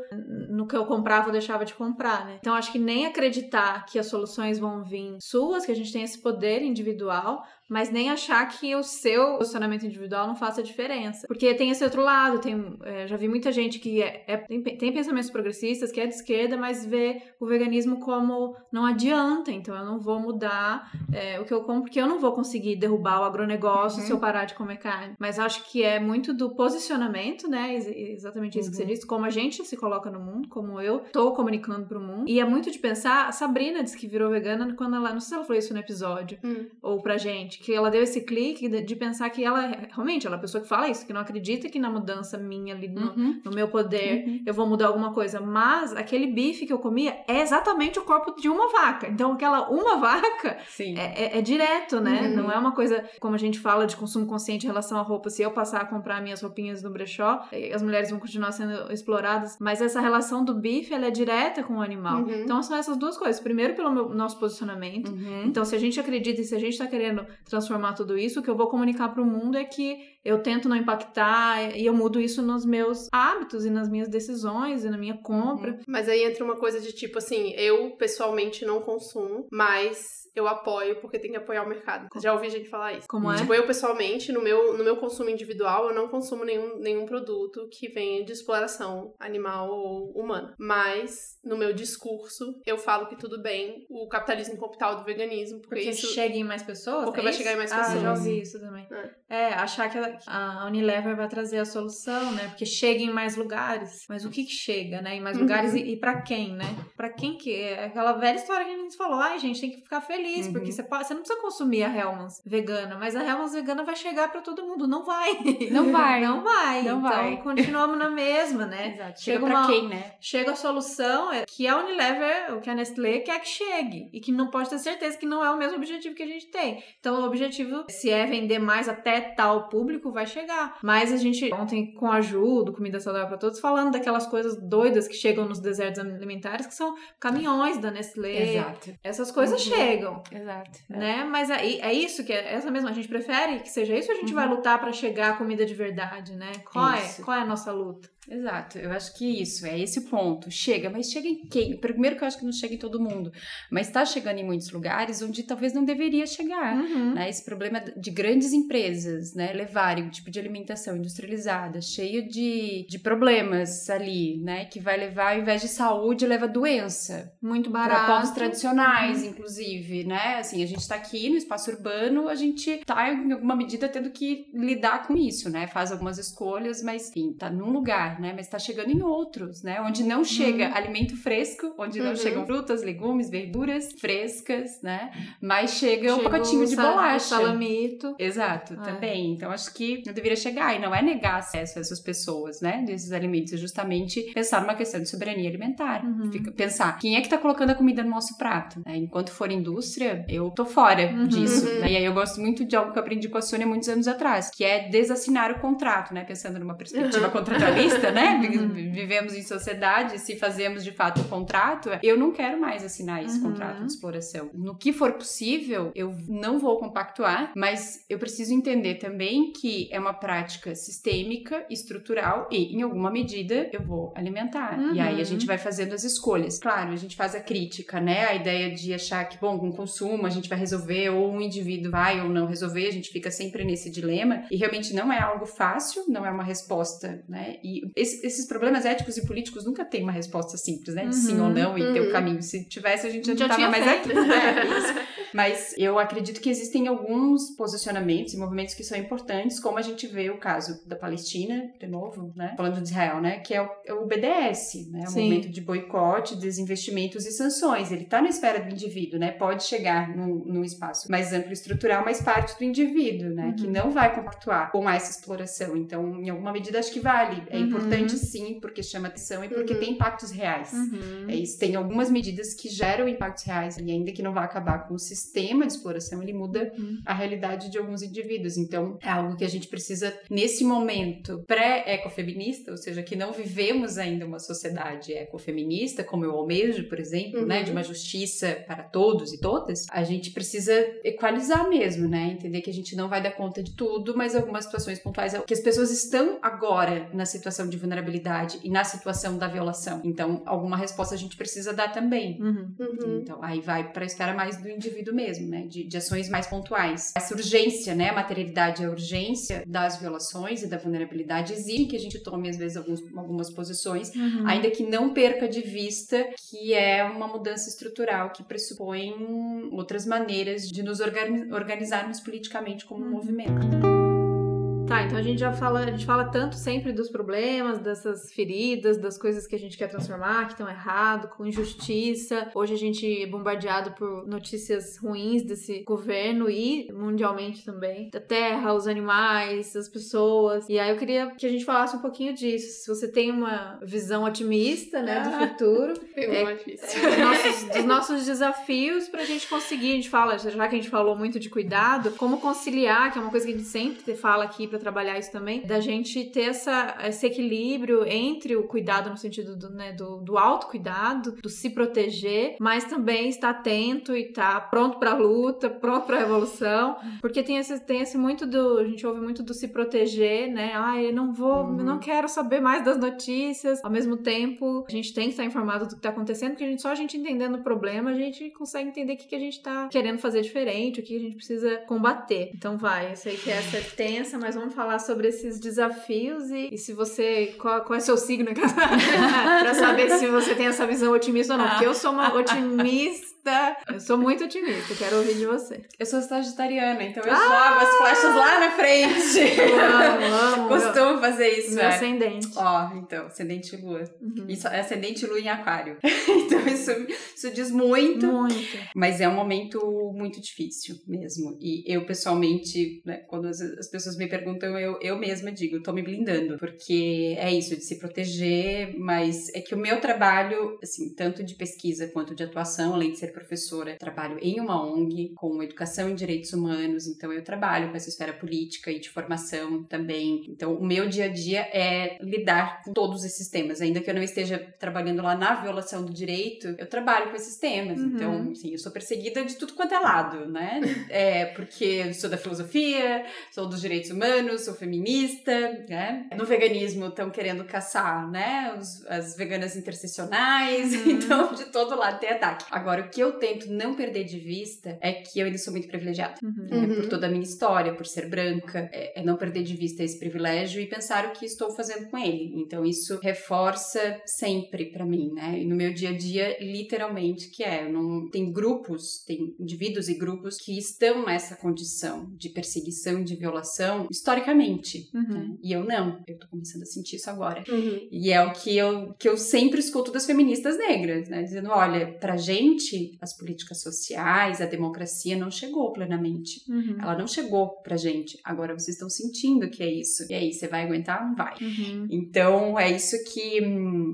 no que eu comprava ou deixava de comprar, né? Então acho que nem acreditar que as soluções vão vir suas, que a gente tem esse poder individual, mas nem achar que o seu posicionamento individual não faça diferença. Porque tem esse outro lado, tem, é, já vi muita gente que é, é, tem, tem, pensamentos progressistas, que é de esquerda, mas vê o veganismo como não adianta, então eu não vou mudar é, o que eu como, porque eu não vou conseguir derrubar o agronegócio uhum. se eu parar de comer carne. Mas acho que é muito do posicionamento, né? Exatamente isso uhum. que você uhum. disse, como a gente se coloca no mundo, como eu tô comunicando pro mundo. E é muito de pensar, a Sabrina disse que virou vegana quando ela, não sei se ela falou isso no episódio, uhum. ou pra gente, que ela deu esse clique de, pensar que ela realmente ela é a pessoa que fala isso, que não acredita que na mudança minha ali no, uhum. no meu poder uhum. eu vou mudar alguma coisa. Mas aquele bife que eu comia é exatamente o corpo de uma vaca. Então aquela uma vaca é, é, é, direto, né? Uhum. Não é uma coisa como a gente fala de consumo consciente em relação à roupa. Se eu passar a comprar minhas roupinhas no brechó, eh, as mulheres vão continuar sendo exploradas. Mas essa relação do bife ela é direta com o animal. Uhum. Então são essas duas coisas. Primeiro pelo meu, nosso posicionamento. Uhum. Então se a gente acredita e se a gente está querendo transformar tudo isso, o que eu vou comunicar para o mundo é que eu tento não impactar e eu mudo isso nos meus hábitos e nas minhas decisões e na minha compra. Uhum. Mas aí entra uma coisa de tipo assim, eu pessoalmente não consumo, mas eu apoio porque tem que apoiar o mercado. Já ouvi gente falar isso. Como é? Tipo, eu pessoalmente, no meu, no meu consumo individual, eu não consumo nenhum, nenhum produto que venha de exploração animal ou humana. Mas, no meu discurso, eu falo que tudo bem o capitalismo capital do veganismo. Porque, porque isso... chega em mais pessoas? Porque é vai? Chegar em mais pessoas. Ah, já ouvi isso também. É, é achar que a Unilever vai trazer a solução, né? Porque chega em mais lugares. Mas o que que chega, né? Em mais lugares uhum. e, e para quem, né? Para quem que é? Aquela velha história que a gente falou, ai, gente, tem que ficar feliz uhum. porque você, pode, você não precisa consumir a Hellmann's vegana, mas a Hellmann's vegana vai chegar para todo mundo. Não vai. Não vai. não vai. Não então, vai. continuamos na mesma, né? Exato. Chega, chega pra quem, né? Chega a solução é que a Unilever, o que a Nestlé quer que chegue. E que não pode ter certeza que não é o mesmo objetivo que a gente tem. Então, objetivo, se é vender mais até tal público, vai chegar. Mas a gente, ontem, com a Ju, do Comida Saudável para Todos, falando daquelas coisas doidas que chegam nos desertos alimentares, que são caminhões da Nestlé. Exato. Essas coisas uhum. chegam. Exato. É. Né? Mas é, é isso que é essa mesma. A gente prefere que seja isso ou a gente uhum. vai lutar para chegar comida de verdade, né? Qual é, qual é a nossa luta? Exato, eu acho que isso, é esse o ponto. Chega, mas chega em quem? Primeiro que eu acho que não chega em todo mundo, mas está chegando em muitos lugares onde talvez não deveria chegar. Uhum. Né? Esse problema de grandes empresas né, levarem um tipo de alimentação industrializada, cheio de, de problemas ali, né? Que vai levar, ao invés de saúde, leva doença. Muito barato. Para povos tradicionais, uhum. inclusive, né? Assim, a gente está aqui no espaço urbano, a gente está em alguma medida tendo que lidar com isso, né? Faz algumas escolhas, mas enfim, tá num lugar né? Mas está chegando em outros, né? Onde não chega uhum. alimento fresco, onde não uhum. chegam frutas, legumes, verduras frescas, né? Mas chega, um pacotinho de bolacha. salamito. Exato, ah. também. Então acho que não deveria chegar e não é negar acesso a essas pessoas, né? Desses alimentos, é justamente pensar numa questão de soberania alimentar. Uhum. Fica, pensar quem é que tá colocando a comida no nosso prato, né? Enquanto for indústria, eu tô fora uhum. disso. Né? E aí eu gosto muito de algo que eu aprendi com a Sônia muitos anos atrás, que é desassinar o contrato, né? Pensando numa perspectiva contratualista, importa, né? Vivemos em sociedade, se fazemos de fato o contrato, eu não quero mais assinar esse uhum. contrato de exploração. No que for possível, eu não vou compactuar, mas eu preciso entender também que é uma prática sistêmica, estrutural e, em alguma medida, eu vou alimentar. Uhum. E aí a gente vai fazendo as escolhas. Claro, a gente faz a crítica, né? A ideia de achar que, bom, com consumo a gente vai resolver, ou um indivíduo vai ou não resolver, a gente fica sempre nesse dilema. E realmente não é algo fácil, não é uma resposta, né? E esse, esses problemas éticos e políticos nunca têm uma resposta simples, né? De uhum. sim ou não e uhum. ter o uhum. caminho. Se tivesse, a gente já, já estava mais aqui. É, Mas eu acredito que existem alguns posicionamentos e movimentos que são importantes, como a gente vê o caso da Palestina, de novo, né? Falando de Israel, né? Que é o, é o BDS, né? O Sim. movimento de boicote, desinvestimentos e sanções. Ele está na esfera do indivíduo, né? Pode chegar num, num espaço mais amplo e estrutural, mas parte do indivíduo, né? Uhum. Que não vai compactuar com essa exploração. Então, em alguma medida, acho que vale. É uhum. importante sim, porque chama atenção e porque uhum. tem impactos reais. Uhum. É isso. Tem algumas medidas que geram impactos reais, e ainda que não vá acabar com o sistema de exploração, ele muda uhum. a realidade de alguns indivíduos. Então, é algo que a gente precisa, nesse momento pré-ecofeminista, ou seja, que não vivemos ainda uma sociedade ecofeminista, como eu almejo, por exemplo, uhum. né, de uma justiça para todos e todas, a gente precisa equalizar mesmo, né? Entender que a gente não vai dar conta de tudo, mas algumas situações pontuais, que as pessoas estão agora na situação de vulnerabilidade e na situação da violação. Então, alguma resposta a gente precisa dar também. Uhum. uhum. Então, aí vai para a esfera mais do indivíduo mesmo, né? De, de ações mais pontuais. Essa urgência, né? A materialidade e a urgência das violações e da vulnerabilidade exige que a gente tome, às vezes, alguns, algumas posições, uhum. ainda que não perca de vista que é uma mudança estrutural que pressupõe outras maneiras de nos organizarmos politicamente como um uhum. movimento. Tá, então a gente já fala, a gente fala tanto sempre dos problemas, dessas feridas, das coisas que a gente quer transformar, que estão errado, com injustiça. Hoje a gente é bombardeado por notícias ruins desse governo e mundialmente também. Da terra, os animais, as pessoas. E aí eu queria que a gente falasse um pouquinho disso. Se você tem uma visão otimista, né, do ah, futuro. é, é. Dos nossos, dos nossos desafios pra gente conseguir, a gente fala, já que a gente falou muito de cuidado, como conciliar, que é uma coisa que a gente sempre fala aqui pra para trabalhar isso também, da gente ter essa, esse equilíbrio entre o cuidado no sentido do, né, do, do autocuidado, do se proteger, mas também estar atento e estar tá pronto para a luta, pronto para a revolução, porque tem esse, tem esse muito do, a gente ouve muito do se proteger, né? Ah, eu não vou, uhum. não quero saber mais das notícias. Ao mesmo tempo, a gente tem que estar informado do que está acontecendo, porque a gente, só a gente entendendo o problema, a gente consegue entender o que, que a gente está querendo fazer diferente, o que a gente precisa combater. Então vai, eu sei que essa é tensa, mas vamos vamos falar sobre esses desafios e, e se você. Qual, qual é seu signo? pra saber se você tem essa visão otimista ou não. Porque eu sou uma otimista eu sou muito otimista, quero ouvir de você. Eu sou sagitariana, então eu ah! jogo as flechas lá na frente. Eu amo, amo. Costumo fazer isso. Meu é. ascendente. Ó, oh, então, ascendente lua. Uhum. Isso, é ascendente lua em aquário. então isso, isso diz muito. Muito. Mas é um momento muito difícil mesmo. E eu, pessoalmente, né, quando as, as pessoas me perguntam, eu, eu mesma digo, tô me blindando. Porque é isso, de se proteger, mas é que o meu trabalho, assim, tanto de pesquisa quanto de atuação, além de ser professora, trabalho em uma ONG com educação em direitos humanos, então eu trabalho com essa esfera política e de formação também. Então, o meu dia a dia é lidar com todos esses temas, ainda que eu não esteja trabalhando lá na violação do direito, eu trabalho com esses temas. Uhum. Então, sim, eu sou perseguida de tudo quanto é lado, né? É porque sou da filosofia, sou dos direitos humanos, sou feminista, né? No veganismo estão querendo caçar, né? Os, as veganas interseccionais, uhum. então de todo lado tem ataque. Agora, o que eu tento não perder de vista é que eu ainda sou muito privilegiada. Uhum. É, por uhum. toda a minha história, por ser branca, é, é, não perder de vista esse privilégio e pensar o que estou fazendo com ele. Então isso reforça sempre para mim, né? E no meu dia a dia, literalmente, que é, não tem grupos, tem indivíduos e grupos que estão nessa condição de perseguição, de violação, historicamente. Uhum. Né? E eu não. Eu tô começando a sentir isso agora. Uhum. E é o que eu, que eu sempre escuto das feministas negras, né? Dizendo, olha, pra gente, as políticas sociais, a democracia não chegou plenamente. Uhum. Ela não chegou pra gente. Agora vocês estão sentindo que é isso. E aí, você vai aguentar? Não vai. Uhum. Então, é isso que,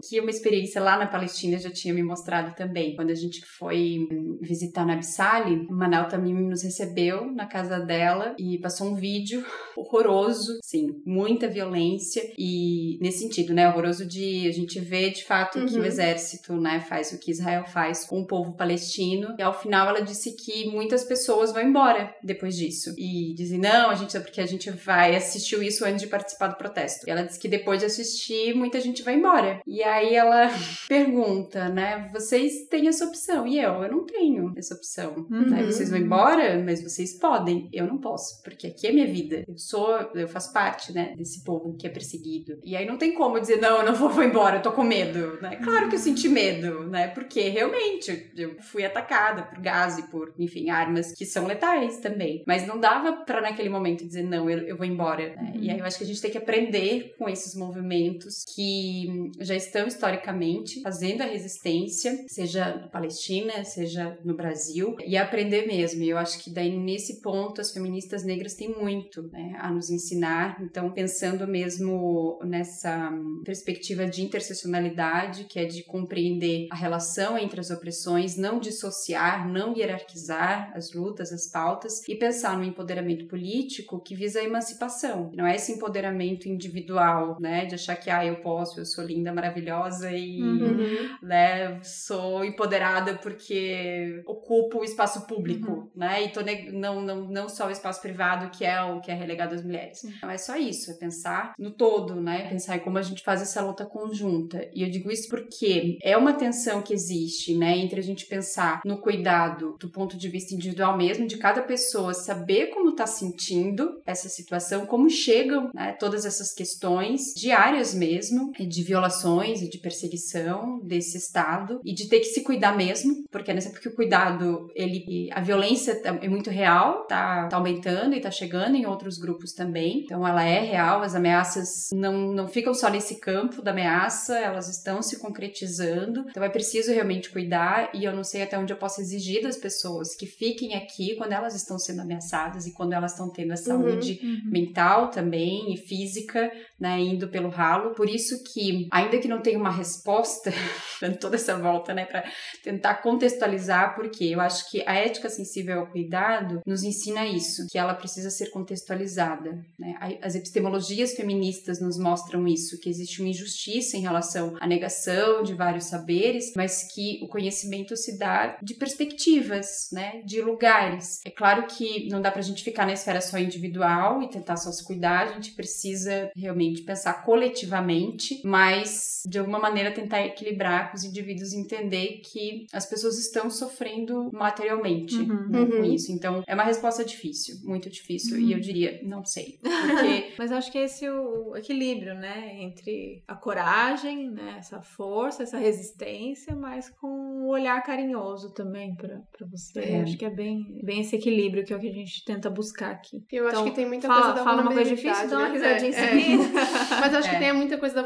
que uma experiência lá na Palestina já tinha me mostrado também. Quando a gente foi visitar na Absali, Manel também nos recebeu na casa dela e passou um vídeo horroroso horroroso, sim, muita violência e nesse sentido, né, horroroso de a gente ver de fato uhum. que o uhum. exército, né, faz o que Israel faz com o povo palestino e ao final ela disse que muitas pessoas vão embora depois disso e dizem não, a gente é porque a gente vai assistiu isso antes de participar do protesto. E ela disse que depois de assistir muita gente vai embora. E aí ela pergunta, né, vocês têm essa opção e eu, eu não tenho essa opção. Uhum. Né? Vocês vão embora, mas vocês podem, eu não posso, porque aqui é minha vida. Eu sou, eu faço parte, né, desse povo que é perseguido. E aí não tem como dizer, não, eu não vou, vou embora, eu tô com medo, né? Claro que eu senti medo, né? Porque realmente eu fui atacada por gás e por, enfim, armas que são letais também. Mas não dava para naquele momento dizer, não, eu, eu vou embora. Né? Uhum. E aí eu acho que a gente tem que aprender com esses movimentos que já estão historicamente fazendo a resistência, seja na Palestina, seja no Brasil, e aprender mesmo. E eu acho que daí nesse ponto as feministas negras têm muito né, a nos ensinar. Então, pensando mesmo nessa perspectiva de interseccionalidade, que é de compreender a relação entre as opressões, não dissociar, não hierarquizar as lutas, as pautas, e pensar no empoderamento político que visa a emancipação. Não é esse empoderamento individual, né, de achar que ah, eu posso, eu sou linda, maravilhosa e, uhum. né, sou empoderada porque ocupo o espaço público, uhum. né, e tô não, não, não só o espaço privado que é o que é relegado às mulheres. Não é só isso, é pensar no todo, né, pensar em como a gente faz essa luta conjunta. E eu digo isso porque é uma tensão que existe, né, entre a gente pensar no cuidado do ponto de vista individual mesmo, de cada pessoa saber como está sentindo essa situação, como chegam né, todas essas questões diárias mesmo, de violações e de perseguição desse Estado, e de ter que se cuidar mesmo, porque é nessa porque o cuidado, ele, a violência é muito real, tá, tá aumentando e tá chegando em outros grupos também, então ela é real, as ameaças não, não ficam só nesse campo da ameaça, elas estão se concretizando, então é preciso realmente cuidar, e eu não sei até onde eu posso exigir das pessoas que fiquem aqui quando elas estão sendo ameaçadas e quando elas estão tendo a saúde uhum, uhum. mental também e física, né, indo pelo ralo. Por isso que, ainda que não tenha uma resposta, dando toda essa volta, né, para tentar contextualizar, porque eu acho que a ética sensível ao cuidado nos ensina isso, que ela precisa ser contextualizada, né? As epistemologias feministas nos mostram isso, que existe uma injustiça em relação à negação de vários saberes, mas que o conhecimento se dá de perspectivas, né, de lugares. É claro que não dá pra gente ficar na esfera só individual e tentar só se cuidar, a gente precisa realmente pensar coletivamente, mas de alguma maneira tentar equilibrar com os indivíduos e entender que as pessoas estão sofrendo materialmente uhum, né, uhum. com isso. Então é uma resposta difícil, muito difícil, uhum. e eu diria, não sei. Porque... mas acho que é esse é o equilíbrio, né, entre a coragem, né, essa força, essa resistência, mas com um olhar carinhoso também para você. É. Acho que é bem, bem esse equilíbrio que é o que a gente tenta buscar aqui. Eu então, acho que tem muita fala, coisa da fala uma coisa difícil, dá uma né? risadinha é, em é. Mas acho que é. tem muita coisa da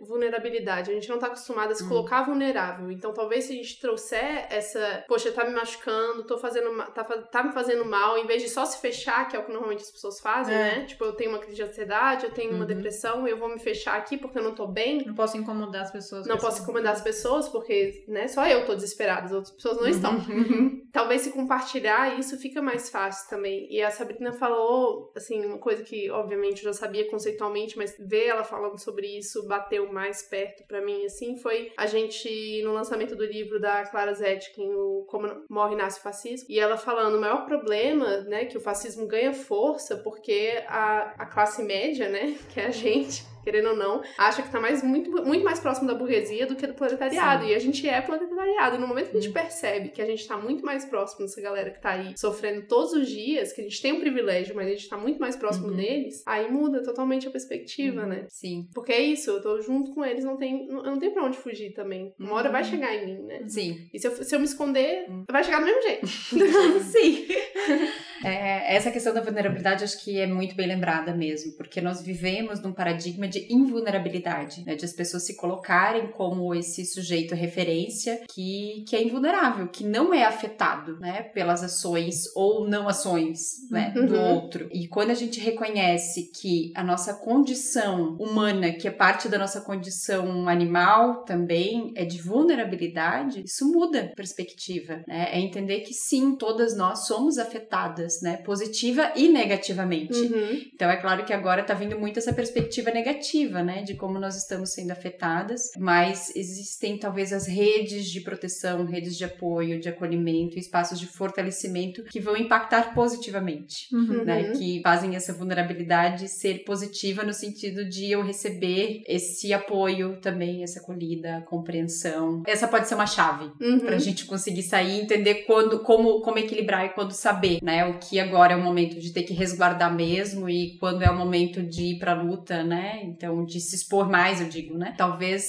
vulnerabilidade. A gente não tá acostumado a se hum. colocar vulnerável. Então, talvez se a gente trouxer essa, poxa, tá me machucando, tô fazendo, tá, tá me fazendo mal, em vez de só se fechar, que é o que normalmente as pessoas fazem, é. Né? Tipo, eu tenho uma crise de ansiedade, eu tenho uhum. uma depressão, eu vou me fechar aqui porque eu não tô bem. Não posso incomodar as pessoas. Não posso incomodar as pessoas porque, né, só eu tô desesperada, as outras pessoas não uhum. estão. talvez se compartilhar isso fica mais fácil também. E a Sabrina falou, assim, uma coisa que obviamente eu já sabia conceitualmente, mas ver ela falando sobre isso bateu mais perto para mim, assim, foi a gente no lançamento do livro da Clara Zetkin, o Como Morre e Nasce o Fascismo, e ela falando o maior problema, né, que o fascismo ganha força porque a, a classe média, né, que é a gente, querendo ou não, acha que tá mais, muito, muito mais próximo da burguesia do que do proletariado. Sim. E a gente é proletariado. No momento que a gente hum. percebe que a gente tá muito mais próximo dessa galera que tá aí sofrendo todos os dias, que a gente tem um privilégio, mas a gente tá muito mais próximo uhum. deles, aí muda totalmente a perspectiva, uhum. né? Sim. Porque é isso, eu tô junto com eles, não tem, não, não tem pra onde fugir também. Uma hora vai uhum. chegar em mim, né? Sim. E se eu, se eu me esconder, uhum. vai chegar do mesmo jeito. Sim. É, essa questão da vulnerabilidade acho que é muito bem lembrada mesmo, porque nós vivemos num paradigma de invulnerabilidade, né? De as pessoas se colocarem como esse sujeito referência que, que é invulnerável, que não é afetado, né? Pelas ações ou não ações, né? Uhum. Do outro. E quando a gente reconhece que a nossa condição humana, que é parte da nossa condição animal também, é de vulnerabilidade, isso muda a perspectiva, né? É entender que sim, todas nós somos afetadas, né? Positiva e negativamente. Uhum. Então é claro que agora tá vindo muito essa perspectiva negativa, né, de como nós estamos sendo afetadas, mas existem talvez as redes de proteção, redes de apoio, de acolhimento, espaços de fortalecimento que vão impactar positivamente, Uhum. né, que fazem essa vulnerabilidade ser positiva no sentido de eu receber esse apoio também, essa acolhida, compreensão. Essa pode ser uma chave Uhum. pra gente conseguir sair e entender quando, como, como equilibrar e quando saber, né? O que agora é o momento de ter que resguardar mesmo e quando é o momento de ir pra luta, né? Então, de se expor mais, eu digo, né? Talvez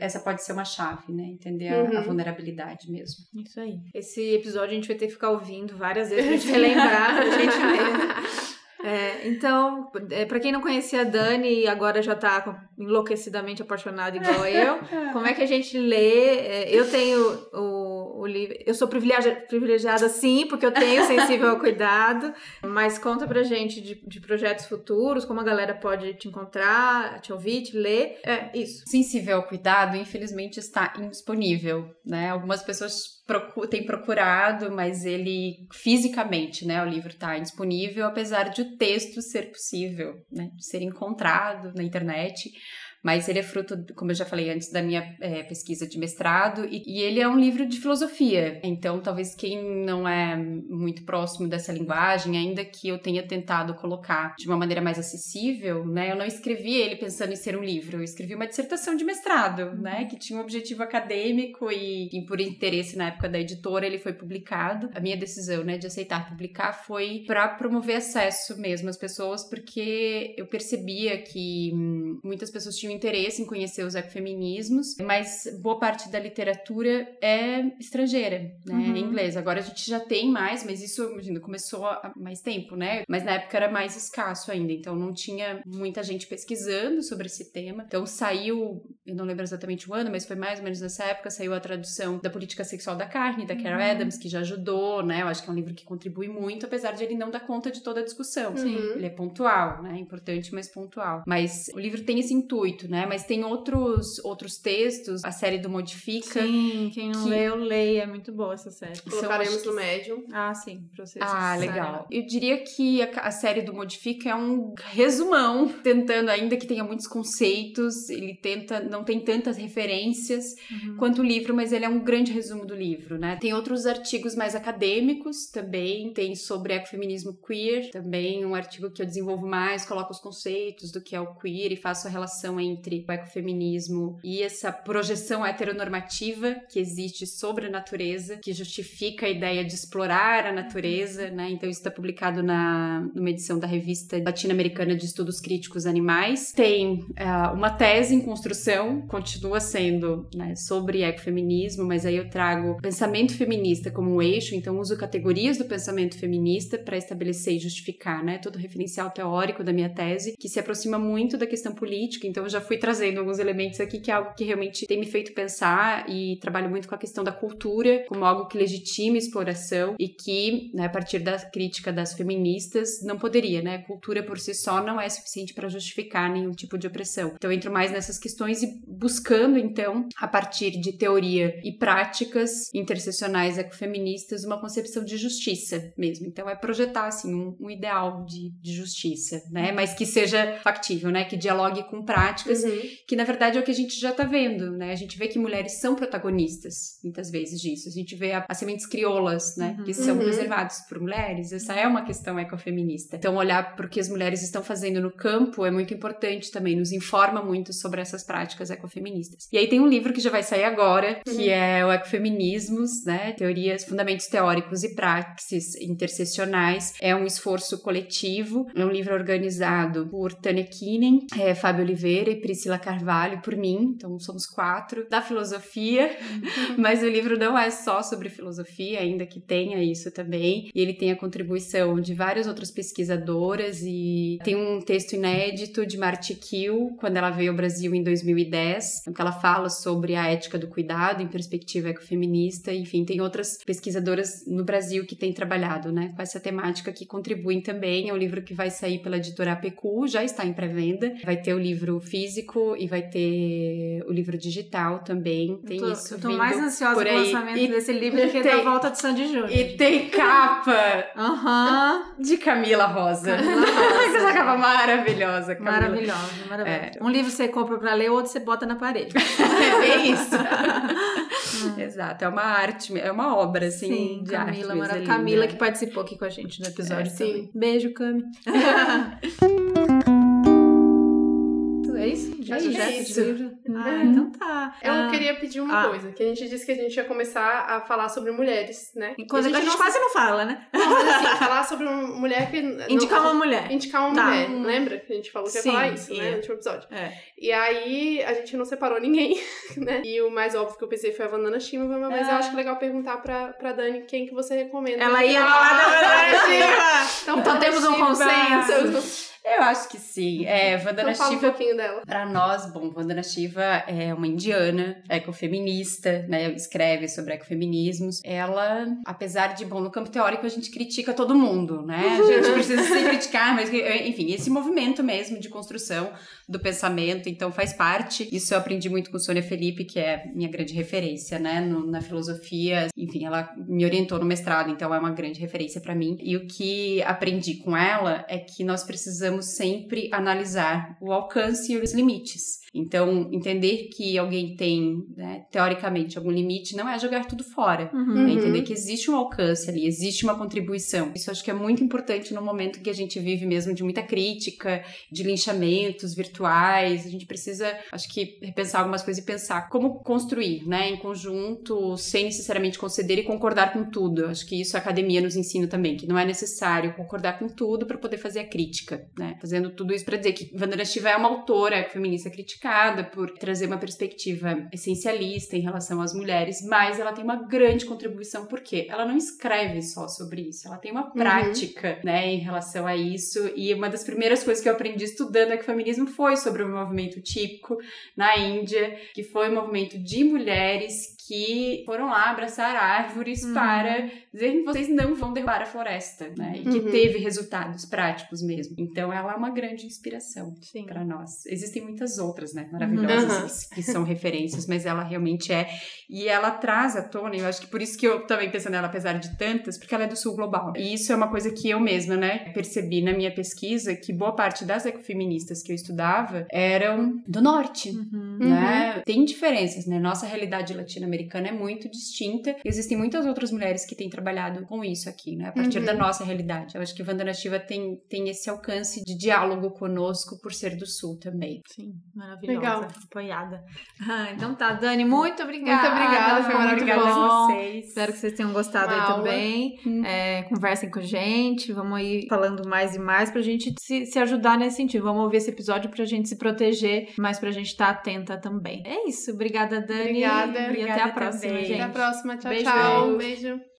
essa pode ser uma chave, né? Entender a, a Uhum. vulnerabilidade mesmo. Isso aí. Esse episódio a gente vai ter que ficar ouvindo várias vezes pra gente relembrar pra gente mesmo. É, então, é, para quem não conhecia a Dani e agora já tá enlouquecidamente apaixonada igual eu, como é que a gente lê? É, eu tenho o, o livro. Eu sou privilegiada, privilegiada sim, porque eu tenho sensível ao cuidado. Mas conta pra gente de, de projetos futuros, como a galera pode te encontrar, te ouvir, te ler. É isso. Sensível ao cuidado, infelizmente, está indisponível, né? Algumas pessoas procu têm procurado, mas ele fisicamente, né? O livro está indisponível, apesar de o texto ser possível, né? Ser encontrado na internet. Mas ele é fruto, como eu já falei antes, da minha eh, pesquisa de mestrado, e, e ele é um livro de filosofia. Então, talvez quem não é muito próximo dessa linguagem, ainda que eu tenha tentado colocar de uma maneira mais acessível, né? Eu não escrevi ele pensando em ser um livro, eu escrevi uma dissertação de mestrado, né? Que tinha um objetivo acadêmico e, e por interesse na época da editora ele foi publicado. A minha decisão, né, de aceitar publicar foi para promover acesso mesmo às pessoas, porque eu percebia que hum, muitas pessoas tinham interesse em conhecer os ecofeminismos, mas boa parte da literatura é estrangeira, né, Uhum. em inglês. Agora a gente já tem mais, mas isso imagina, começou há mais tempo, né? Mas na época era mais escasso ainda, então não tinha muita gente pesquisando sobre esse tema. Então saiu, eu não lembro exatamente o ano, mas foi mais ou menos nessa época, saiu a tradução da Política Sexual da Carne, da Carol Uhum. Adams, que já ajudou, né? Eu acho que é um livro que contribui muito, apesar de ele não dar conta de toda a discussão. Sim. Ele é pontual, né? Importante, mas pontual. Mas o livro tem esse intuito, né? Mas tem outros, outros textos, a série do Modifica. Sim, quem não que- leu, leia. É muito boa essa série. São, Colocaremos no médium. Ah, sim, pra vocês. Ah, acessarem legal. Eu diria que a, a série do Modifica é um resumão, tentando, ainda que tenha muitos conceitos, ele tenta, não tem tantas referências Uhum. quanto o livro, mas ele é um grande resumo do livro, né? Tem outros artigos mais acadêmicos também, tem sobre ecofeminismo queer, também um artigo que eu desenvolvo mais, coloco os conceitos do que é o queer e faço a relação entre o ecofeminismo e essa projeção heteronormativa que existe sobre a natureza, que justifica a ideia de explorar a natureza, né? Então isso está publicado na numa edição da revista latino-americana de estudos críticos animais. Tem ah, uma tese em construção, continua sendo né, sobre ecofeminismo, mas aí eu trago pensamento feminista como um eixo, então uso categorias do pensamento feminista para estabelecer e justificar, né, todo o referencial teórico da minha tese, que se aproxima muito da questão política, então eu já fui trazendo alguns elementos aqui que é algo que realmente tem me feito pensar e trabalho muito com a questão da cultura como algo que legitima exploração e que, né, a partir da crítica das feministas, não poderia, né, cultura por si só não é suficiente para justificar nenhum tipo de opressão. Então entro mais nessas questões e buscando então, a partir de teoria e práticas intersecionais ecofeministas, uma concepção de justiça mesmo. Então é projetar assim um, um ideal de, de justiça, né, mas que seja factível, né, que dialogue com práticas Uhum. que na verdade é o que a gente já tá vendo, né? A gente vê que mulheres são protagonistas, muitas vezes, disso. A gente vê a- as sementes crioulas, né? Uhum. Que são Uhum. preservadas por mulheres. Essa é uma questão ecofeminista. Então, olhar para o que as mulheres estão fazendo no campo é muito importante também, nos informa muito sobre essas práticas ecofeministas. E aí tem um livro que já vai sair agora, que Uhum. é o Ecofeminismos, né? Teorias, fundamentos teóricos e praxis intersecionais. É um esforço coletivo, é um livro organizado por Tânia Kinen, é, Fábio Oliveira e Priscila Carvalho por mim, então somos quatro, da filosofia, mas o livro não é só sobre filosofia, ainda que tenha isso também, e ele tem a contribuição de várias outras pesquisadoras e tem um texto inédito de Marti Kiel, quando ela veio ao Brasil em 2010, em que ela fala sobre a ética do cuidado em perspectiva ecofeminista, enfim, tem outras pesquisadoras no Brasil que têm trabalhado, né, com essa temática que contribuem também, é um livro que vai sair pela editora APQ, já está em pré-venda, vai ter o livro físico e vai ter o livro digital também, tem eu tô, isso eu tô mais ansiosa aí. lançamento E desse livro do que tem- da volta de Sandy Júnior. E tem capa Aham. de Camila Rosa. Camila Rosa. Essa capa maravilhosa, Camila. Maravilhosa, maravilhosa. É. Um livro você compra pra ler, outro você bota na parede. É bem isso. Exato, é uma arte, é uma obra, assim, Sim, de Camila, arte. é Camila que participou aqui com a gente no episódio É, também. sim. Beijo, Cami. É isso? Já Acho que é isso. Ah, Uhum. então tá. Eu Ah, queria pedir uma Ah. coisa, que a gente disse que a gente ia começar a falar sobre mulheres, né? E a gente, não- quase não fala, né? Não, mas assim, falar sobre uma mulher que... Indicar não, uma mulher. Indicar uma Tá. mulher, lembra? Que a gente falou que ia Sim, falar isso, né? ia. No último episódio. É. E aí, a gente não separou ninguém, né? E o mais óbvio que eu pensei foi a Vandana Shima, mas eu Ah. acho legal perguntar pra, pra Dani quem que você recomenda. Ela ia falar falar da Vandana Então, Então temos um consenso. Eu acho que sim. É, Vandana Então fala um Shiva pouquinho dela. Para nós, bom, Vandana Shiva é uma indiana, ecofeminista, né? Escreve sobre ecofeminismos. Ela, apesar de, bom, no campo teórico a gente critica todo mundo, né? A gente precisa se criticar, mas, enfim, esse movimento mesmo de construção do pensamento, então faz parte. Isso eu aprendi muito com Sônia Felipe, que é minha grande referência, né? No- na filosofia. Enfim, ela me orientou no mestrado, então é uma grande referência para mim. E o que aprendi com ela é que nós precisamos sempre analisar o alcance e os limites. Então, entender que alguém tem, né, teoricamente, algum limite não é jogar tudo fora. Uhum. É entender que existe um alcance ali, existe uma contribuição. Isso acho que é muito importante no momento que a gente vive mesmo de muita crítica, de linchamentos virtuais. A gente precisa, acho que, repensar algumas coisas e pensar como construir, né, em conjunto, sem necessariamente conceder e concordar com tudo. Acho que isso a academia nos ensina também, que não é necessário concordar com tudo para poder fazer a crítica, né? Fazendo tudo isso para dizer que Vandana Shiva é uma autora feminista criticada por trazer uma perspectiva essencialista em relação às mulheres, mas ela tem uma grande contribuição porque ela não escreve só sobre isso, ela tem uma prática, né, em relação a isso. E uma das primeiras coisas que eu aprendi estudando ecofeminismo foi sobre o movimento típico na Índia, que foi um movimento de mulheres que foram lá abraçar árvores Uhum. para dizer que vocês não vão derrubar a floresta, né? E que Uhum. teve resultados práticos mesmo. Então ela é uma grande inspiração para nós. Existem muitas outras, né, maravilhosas Uhum. que são referências, mas ela realmente é. E ela traz à tona, e eu acho que por isso que eu também penso nela, apesar de tantas, porque ela é do sul global. E isso é uma coisa que eu mesma, né, percebi na minha pesquisa, que boa parte das ecofeministas que eu estudava eram do norte. Uhum. Né? Tem diferenças, né? Nossa realidade latino-americana é muito distinta. Existem muitas outras mulheres que têm trabalhado com isso aqui, né? A partir Uhum. da nossa realidade. Eu acho que Vandana Shiva tem, tem esse alcance de diálogo conosco por ser do sul também. Sim, maravilhosa. Legal. Apoiada. Ah, então tá, Dani, muito obrigada. Muito obrigada, foi muito maravilhoso. bom. vocês. Espero que vocês tenham gostado Uma aí aula. também. Hum. É, conversem com a gente, vamos aí falando mais e mais pra gente se, se ajudar nesse sentido. Vamos ouvir esse episódio pra gente se proteger, mas pra gente estar atenta também. É isso. Obrigada, Dani. Obrigada. E até Obrigada a próxima, também. gente. Até a próxima. Tchau, Beijo. tchau. Beijo.